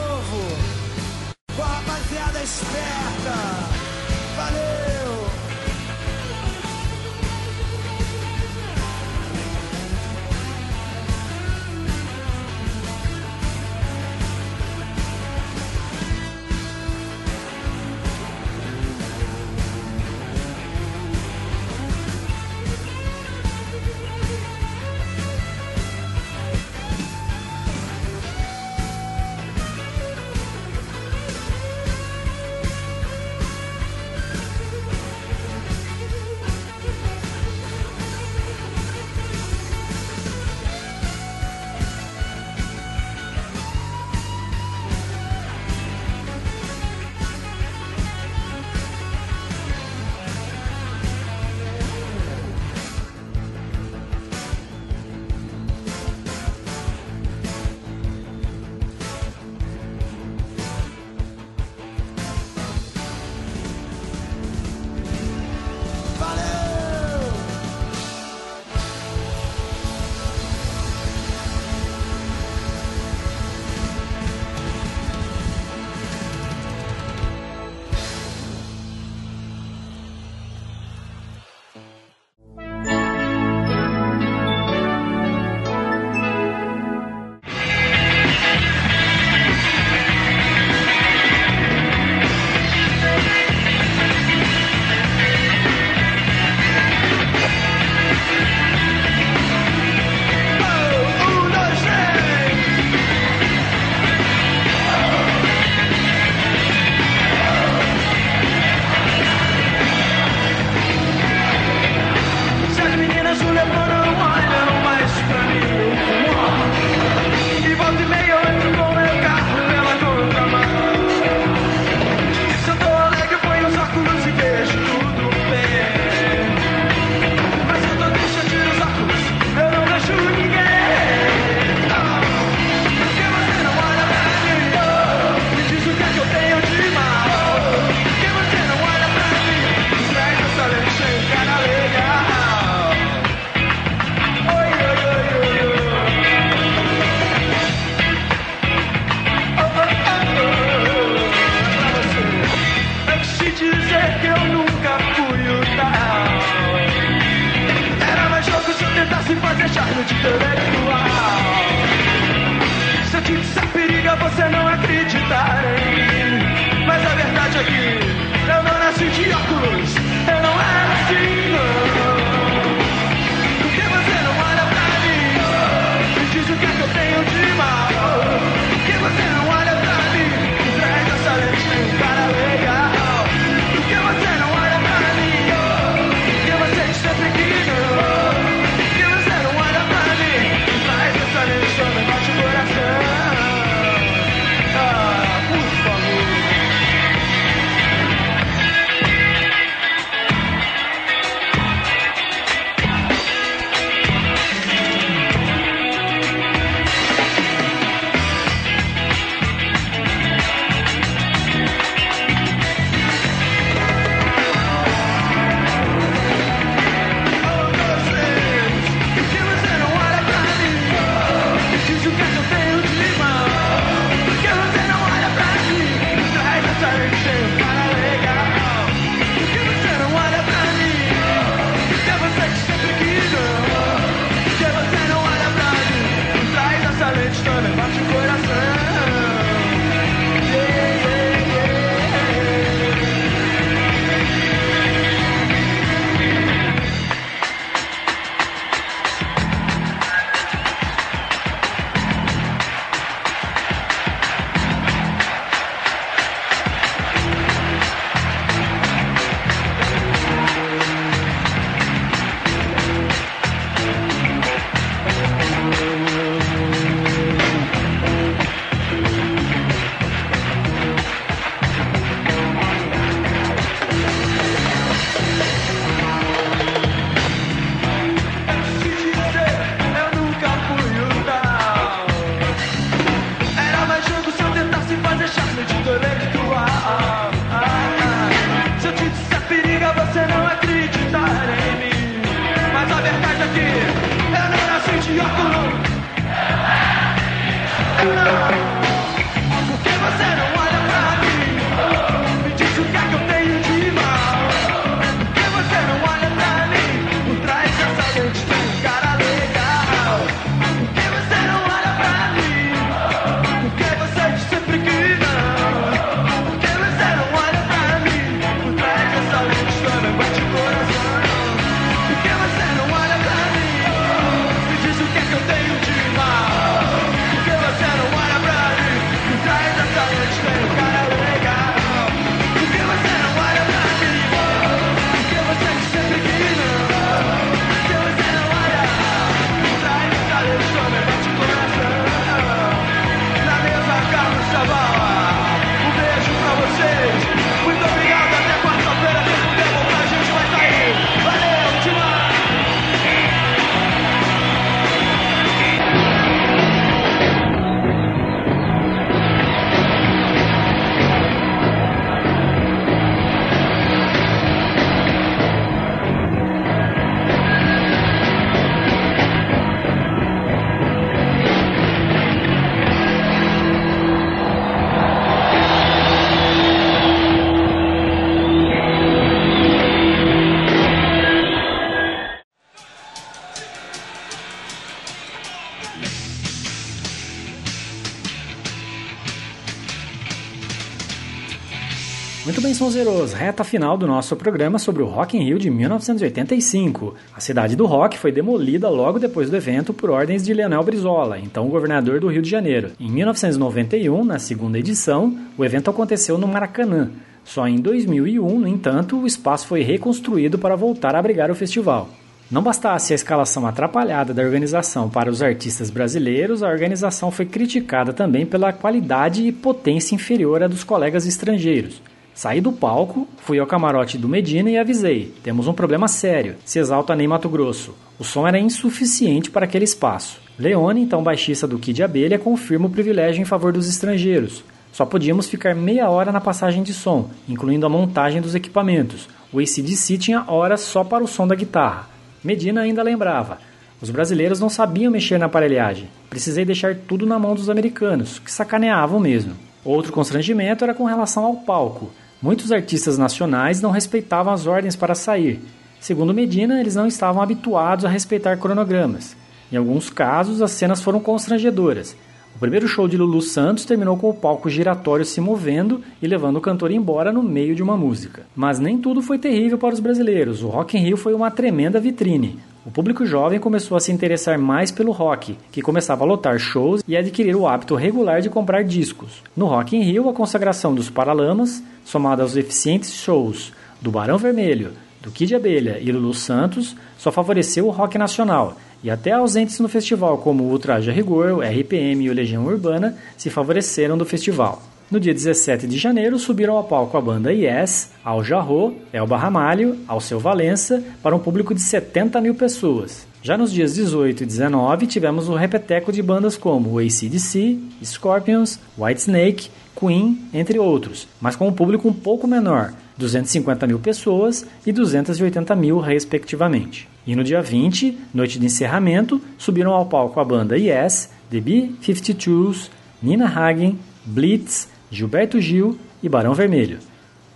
Sonzeros, reta final do nosso programa sobre o Rock in Rio de 1985. A cidade do rock foi demolida logo depois do evento por ordens de Leonel Brizola, então governador do Rio de Janeiro. Em 1991, na segunda edição, o evento aconteceu no Maracanã. Só em 2001, no entanto, o espaço foi reconstruído para voltar a abrigar o festival. Não bastasse a escalação atrapalhada da organização para os artistas brasileiros, a organização foi criticada também pela qualidade e potência inferior à dos colegas estrangeiros. Saí do palco, fui ao camarote do Medina e avisei: temos um problema sério. Se exalta Ney Mato Grosso. O som era insuficiente para aquele espaço. Leone, então baixista do Kid Abelha, confirma o privilégio em favor dos estrangeiros. Só podíamos ficar meia hora na passagem de som, incluindo a montagem dos equipamentos. O ACDC tinha horas só para o som da guitarra. Medina ainda lembrava: os brasileiros não sabiam mexer na aparelhagem. Precisei deixar tudo na mão dos americanos, que sacaneavam mesmo. Outro constrangimento era com relação ao palco. Muitos artistas nacionais não respeitavam as ordens para sair. Segundo Medina, eles não estavam habituados a respeitar cronogramas. Em alguns casos, as cenas foram constrangedoras. O primeiro show de Lulu Santos terminou com o palco giratório se movendo e levando o cantor embora no meio de uma música. Mas nem tudo foi terrível para os brasileiros. O Rock in Rio foi uma tremenda vitrine. O público jovem começou a se interessar mais pelo rock, que começava a lotar shows e adquirir o hábito regular de comprar discos. No Rock in Rio, a consagração dos Paralamas, somada aos eficientes shows do Barão Vermelho, do Kid Abelha e Lulu Santos, só favoreceu o rock nacional, e até ausentes no festival como o Ultraje a Rigor, o RPM e o Legião Urbana se favoreceram do festival. No dia 17 de janeiro, subiram ao palco a banda Yes, Al Jarro, Elba Ramalho, Alceu Valença, para um público de 70 mil pessoas. Já nos dias 18 e 19, tivemos o repeteco de bandas como ACDC, Scorpions, Whitesnake, Queen, entre outros, mas com um público um pouco menor, 250 mil pessoas e 280 mil, respectivamente. E no dia 20, noite de encerramento, subiram ao palco a banda Yes, The B-52s, Nina Hagen, Blitz, Gilberto Gil e Barão Vermelho.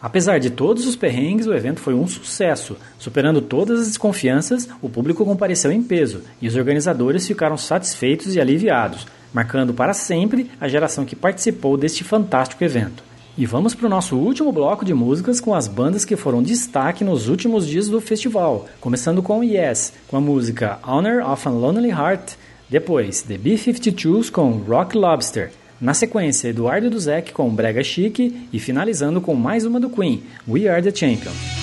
Apesar de todos os perrengues, o evento foi um sucesso. Superando todas as desconfianças, o público compareceu em peso e os organizadores ficaram satisfeitos e aliviados, marcando para sempre a geração que participou deste fantástico evento. E vamos para o nosso último bloco de músicas com as bandas que foram destaque nos últimos dias do festival, começando com Yes, com a música Honor of a Lonely Heart, depois The B-52s com Rock Lobster, na sequência, Eduardo Duzek com Brega Chique e finalizando com mais uma do Queen, We Are the Champion.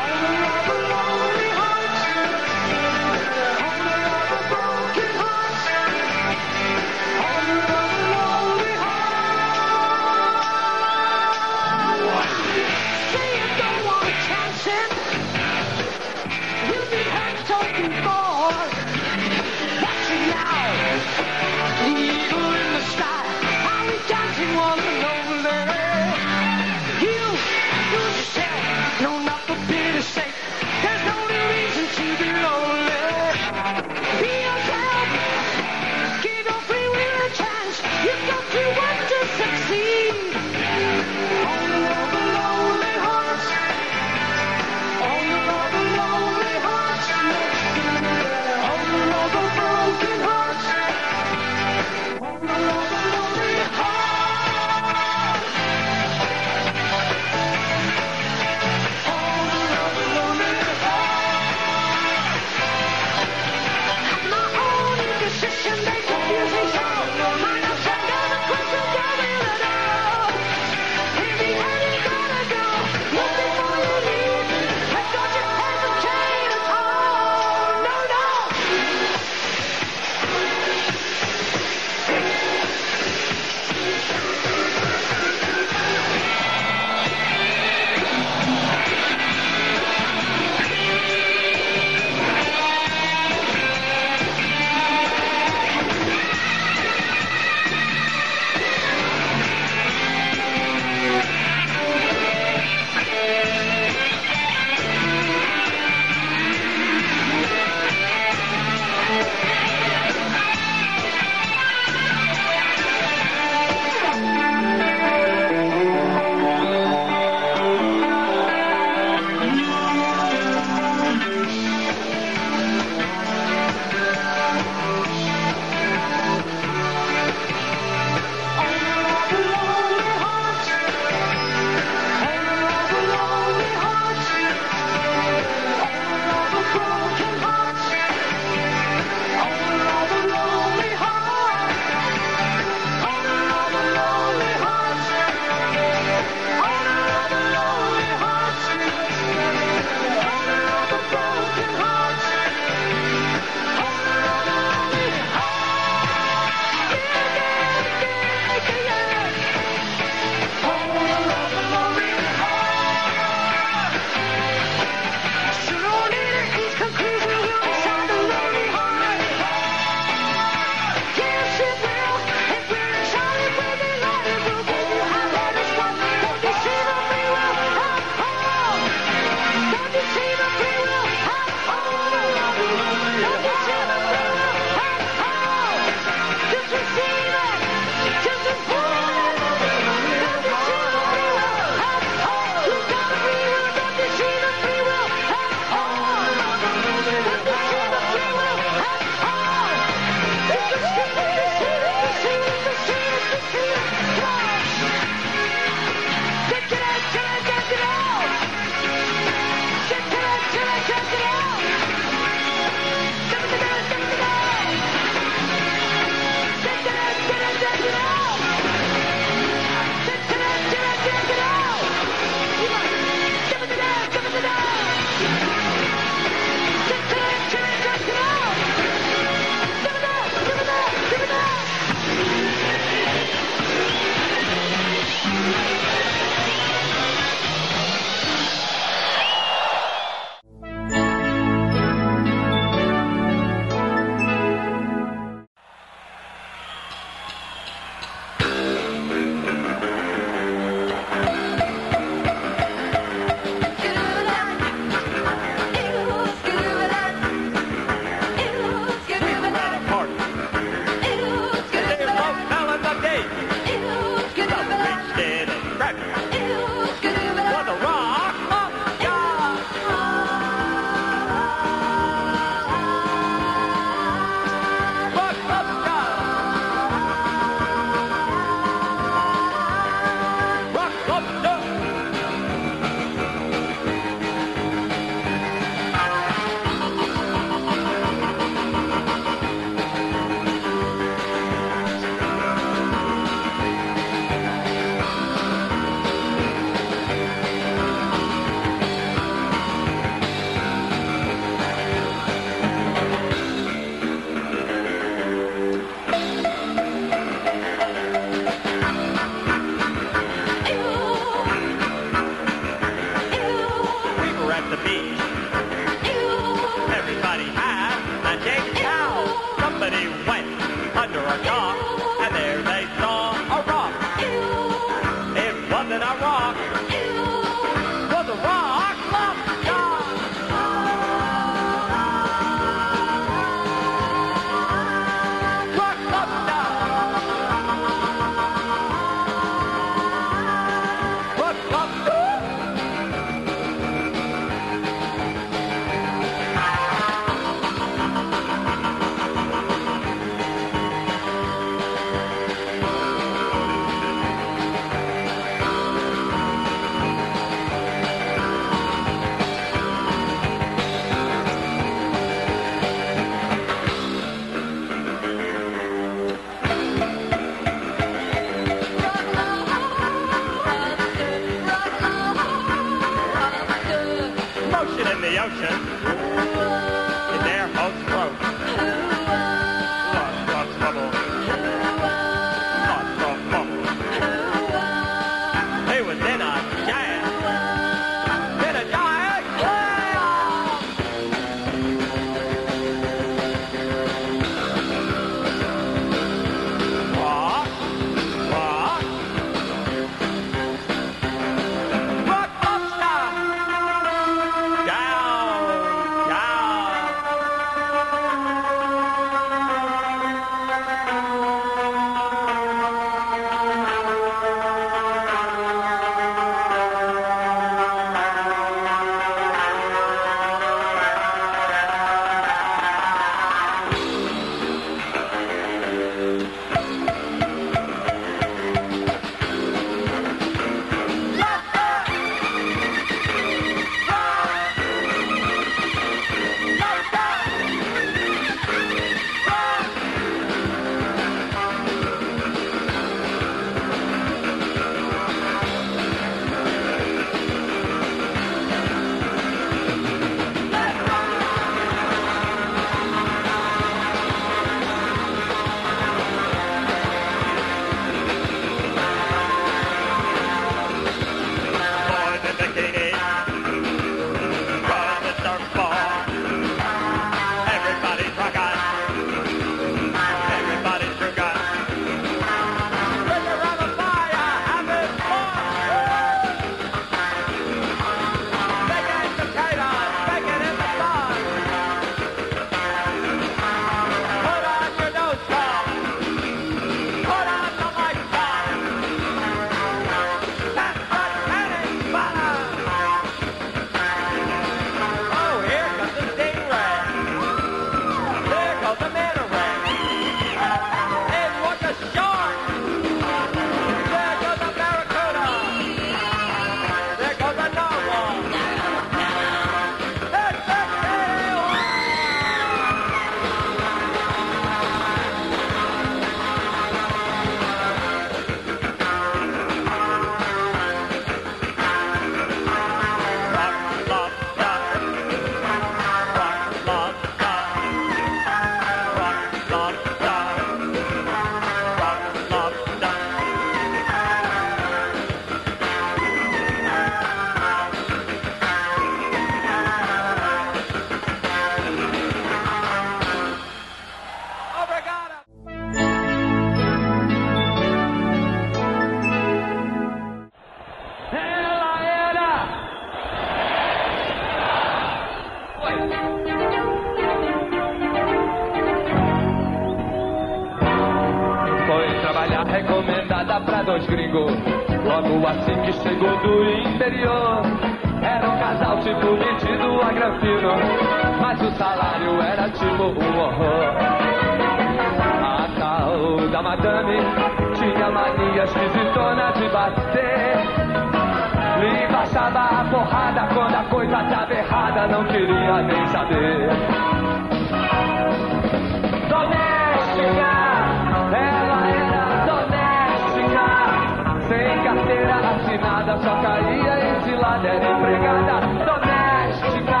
Cilada, era empregada doméstica.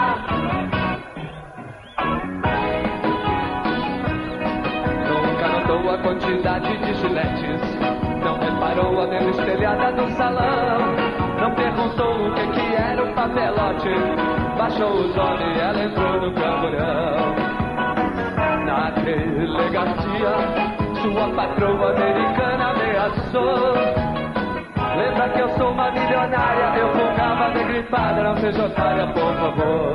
Nunca notou a quantidade de giletes, não reparou a mesa espelhada do salão, não perguntou o que, que era o papelote, baixou os olhos e ela entrou no camburão. Na delegacia, sua patroa americana ameaçou. Milionária, eu fungava de gripada, não seja otária, por favor.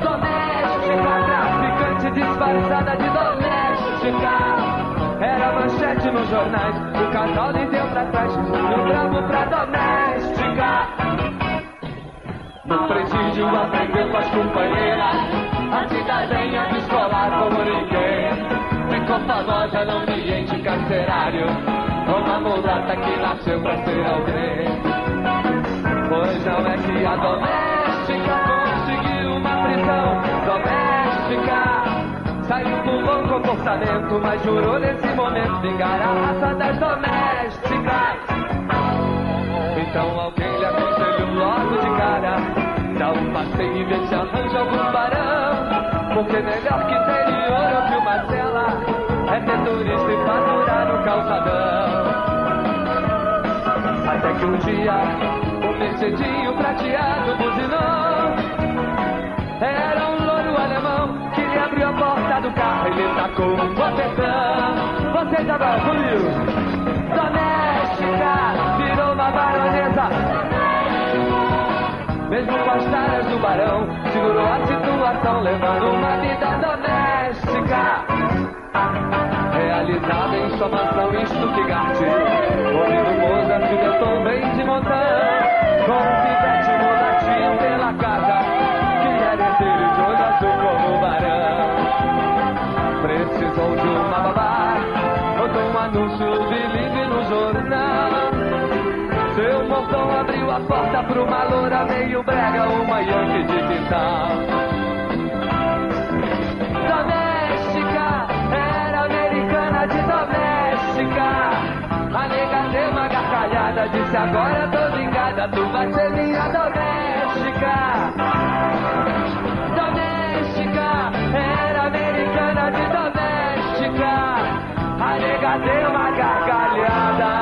Doméstica, traficante disfarçada de doméstica. Era manchete nos jornais, o casal nem deu pra trás, um bravo pra doméstica. No presídio aprendeu com as companheiras A cidadania descolar como ninguém Ficou famosa no ambiente carcerário Uma mulata que nasceu pra ser alguém. Pois não é que a doméstica conseguiu uma prisão doméstica. Saiu por bom comportamento Mas jurou nesse momento vingar a raça das domésticas. Então alguém lhe aconselhou logo de cara ontem e vê se arranja algum barão. Porque melhor que interior ou que uma cela é ter turista e faturar no calçadão. Até que um dia um mercedinho prateado buzinou. Era um louro alemão que lhe abriu a porta do carro e lhe tacou um bofetão. Você já vai, Julio? Doméstica, virou uma baronesa. Mesmo com as taras do barão, segurou a situação, levando uma vida sua mansão Stuttgart, ouvindo Mozart e Beethoven de montão, com pivete mulatinho pela casa, que era herdeiro de olho azul como o barão. Precisou de uma babá, botou um anúncio bilíngue no jornal. Seu montão abriu a porta pra uma loura meio brega, uma Yankee de quintal. Disse agora tô vingada, tu vai ser minha doméstica. Doméstica, era americana de doméstica. A nega deu uma gargalhada.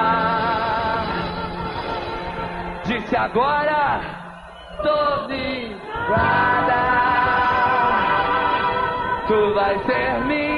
Disse agora, tô vingada. Tu vai ser minha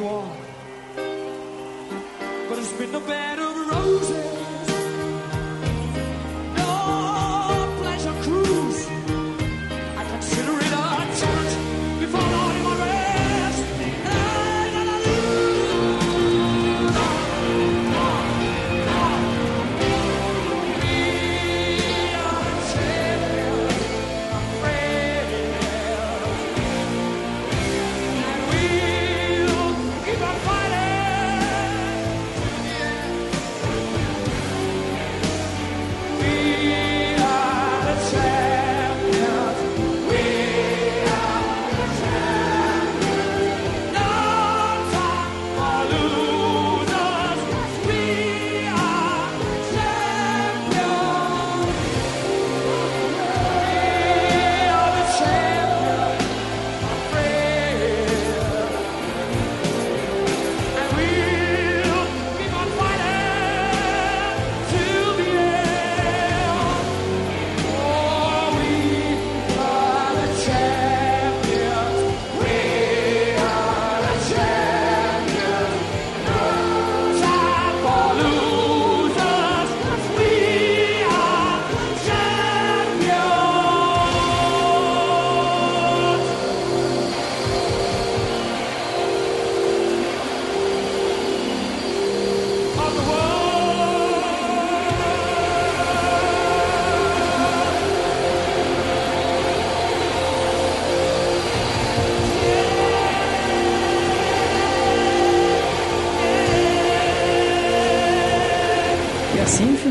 But it's been no bad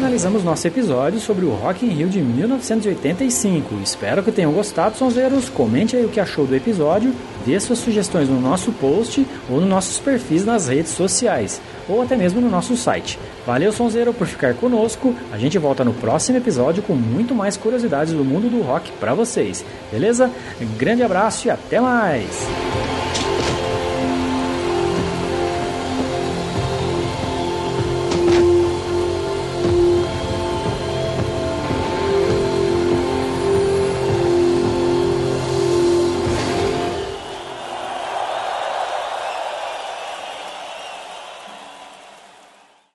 finalizamos nosso episódio sobre o Rock in Rio de 1985. Espero que tenham gostado, sonzeiros. Comente aí o que achou do episódio, dê suas sugestões no nosso post ou nos nossos perfis nas redes sociais, ou até mesmo no nosso site. Valeu, sonzeiro, por ficar conosco. A gente volta no próximo episódio com muito mais curiosidades do mundo do rock para vocês. Beleza? Grande abraço e até mais!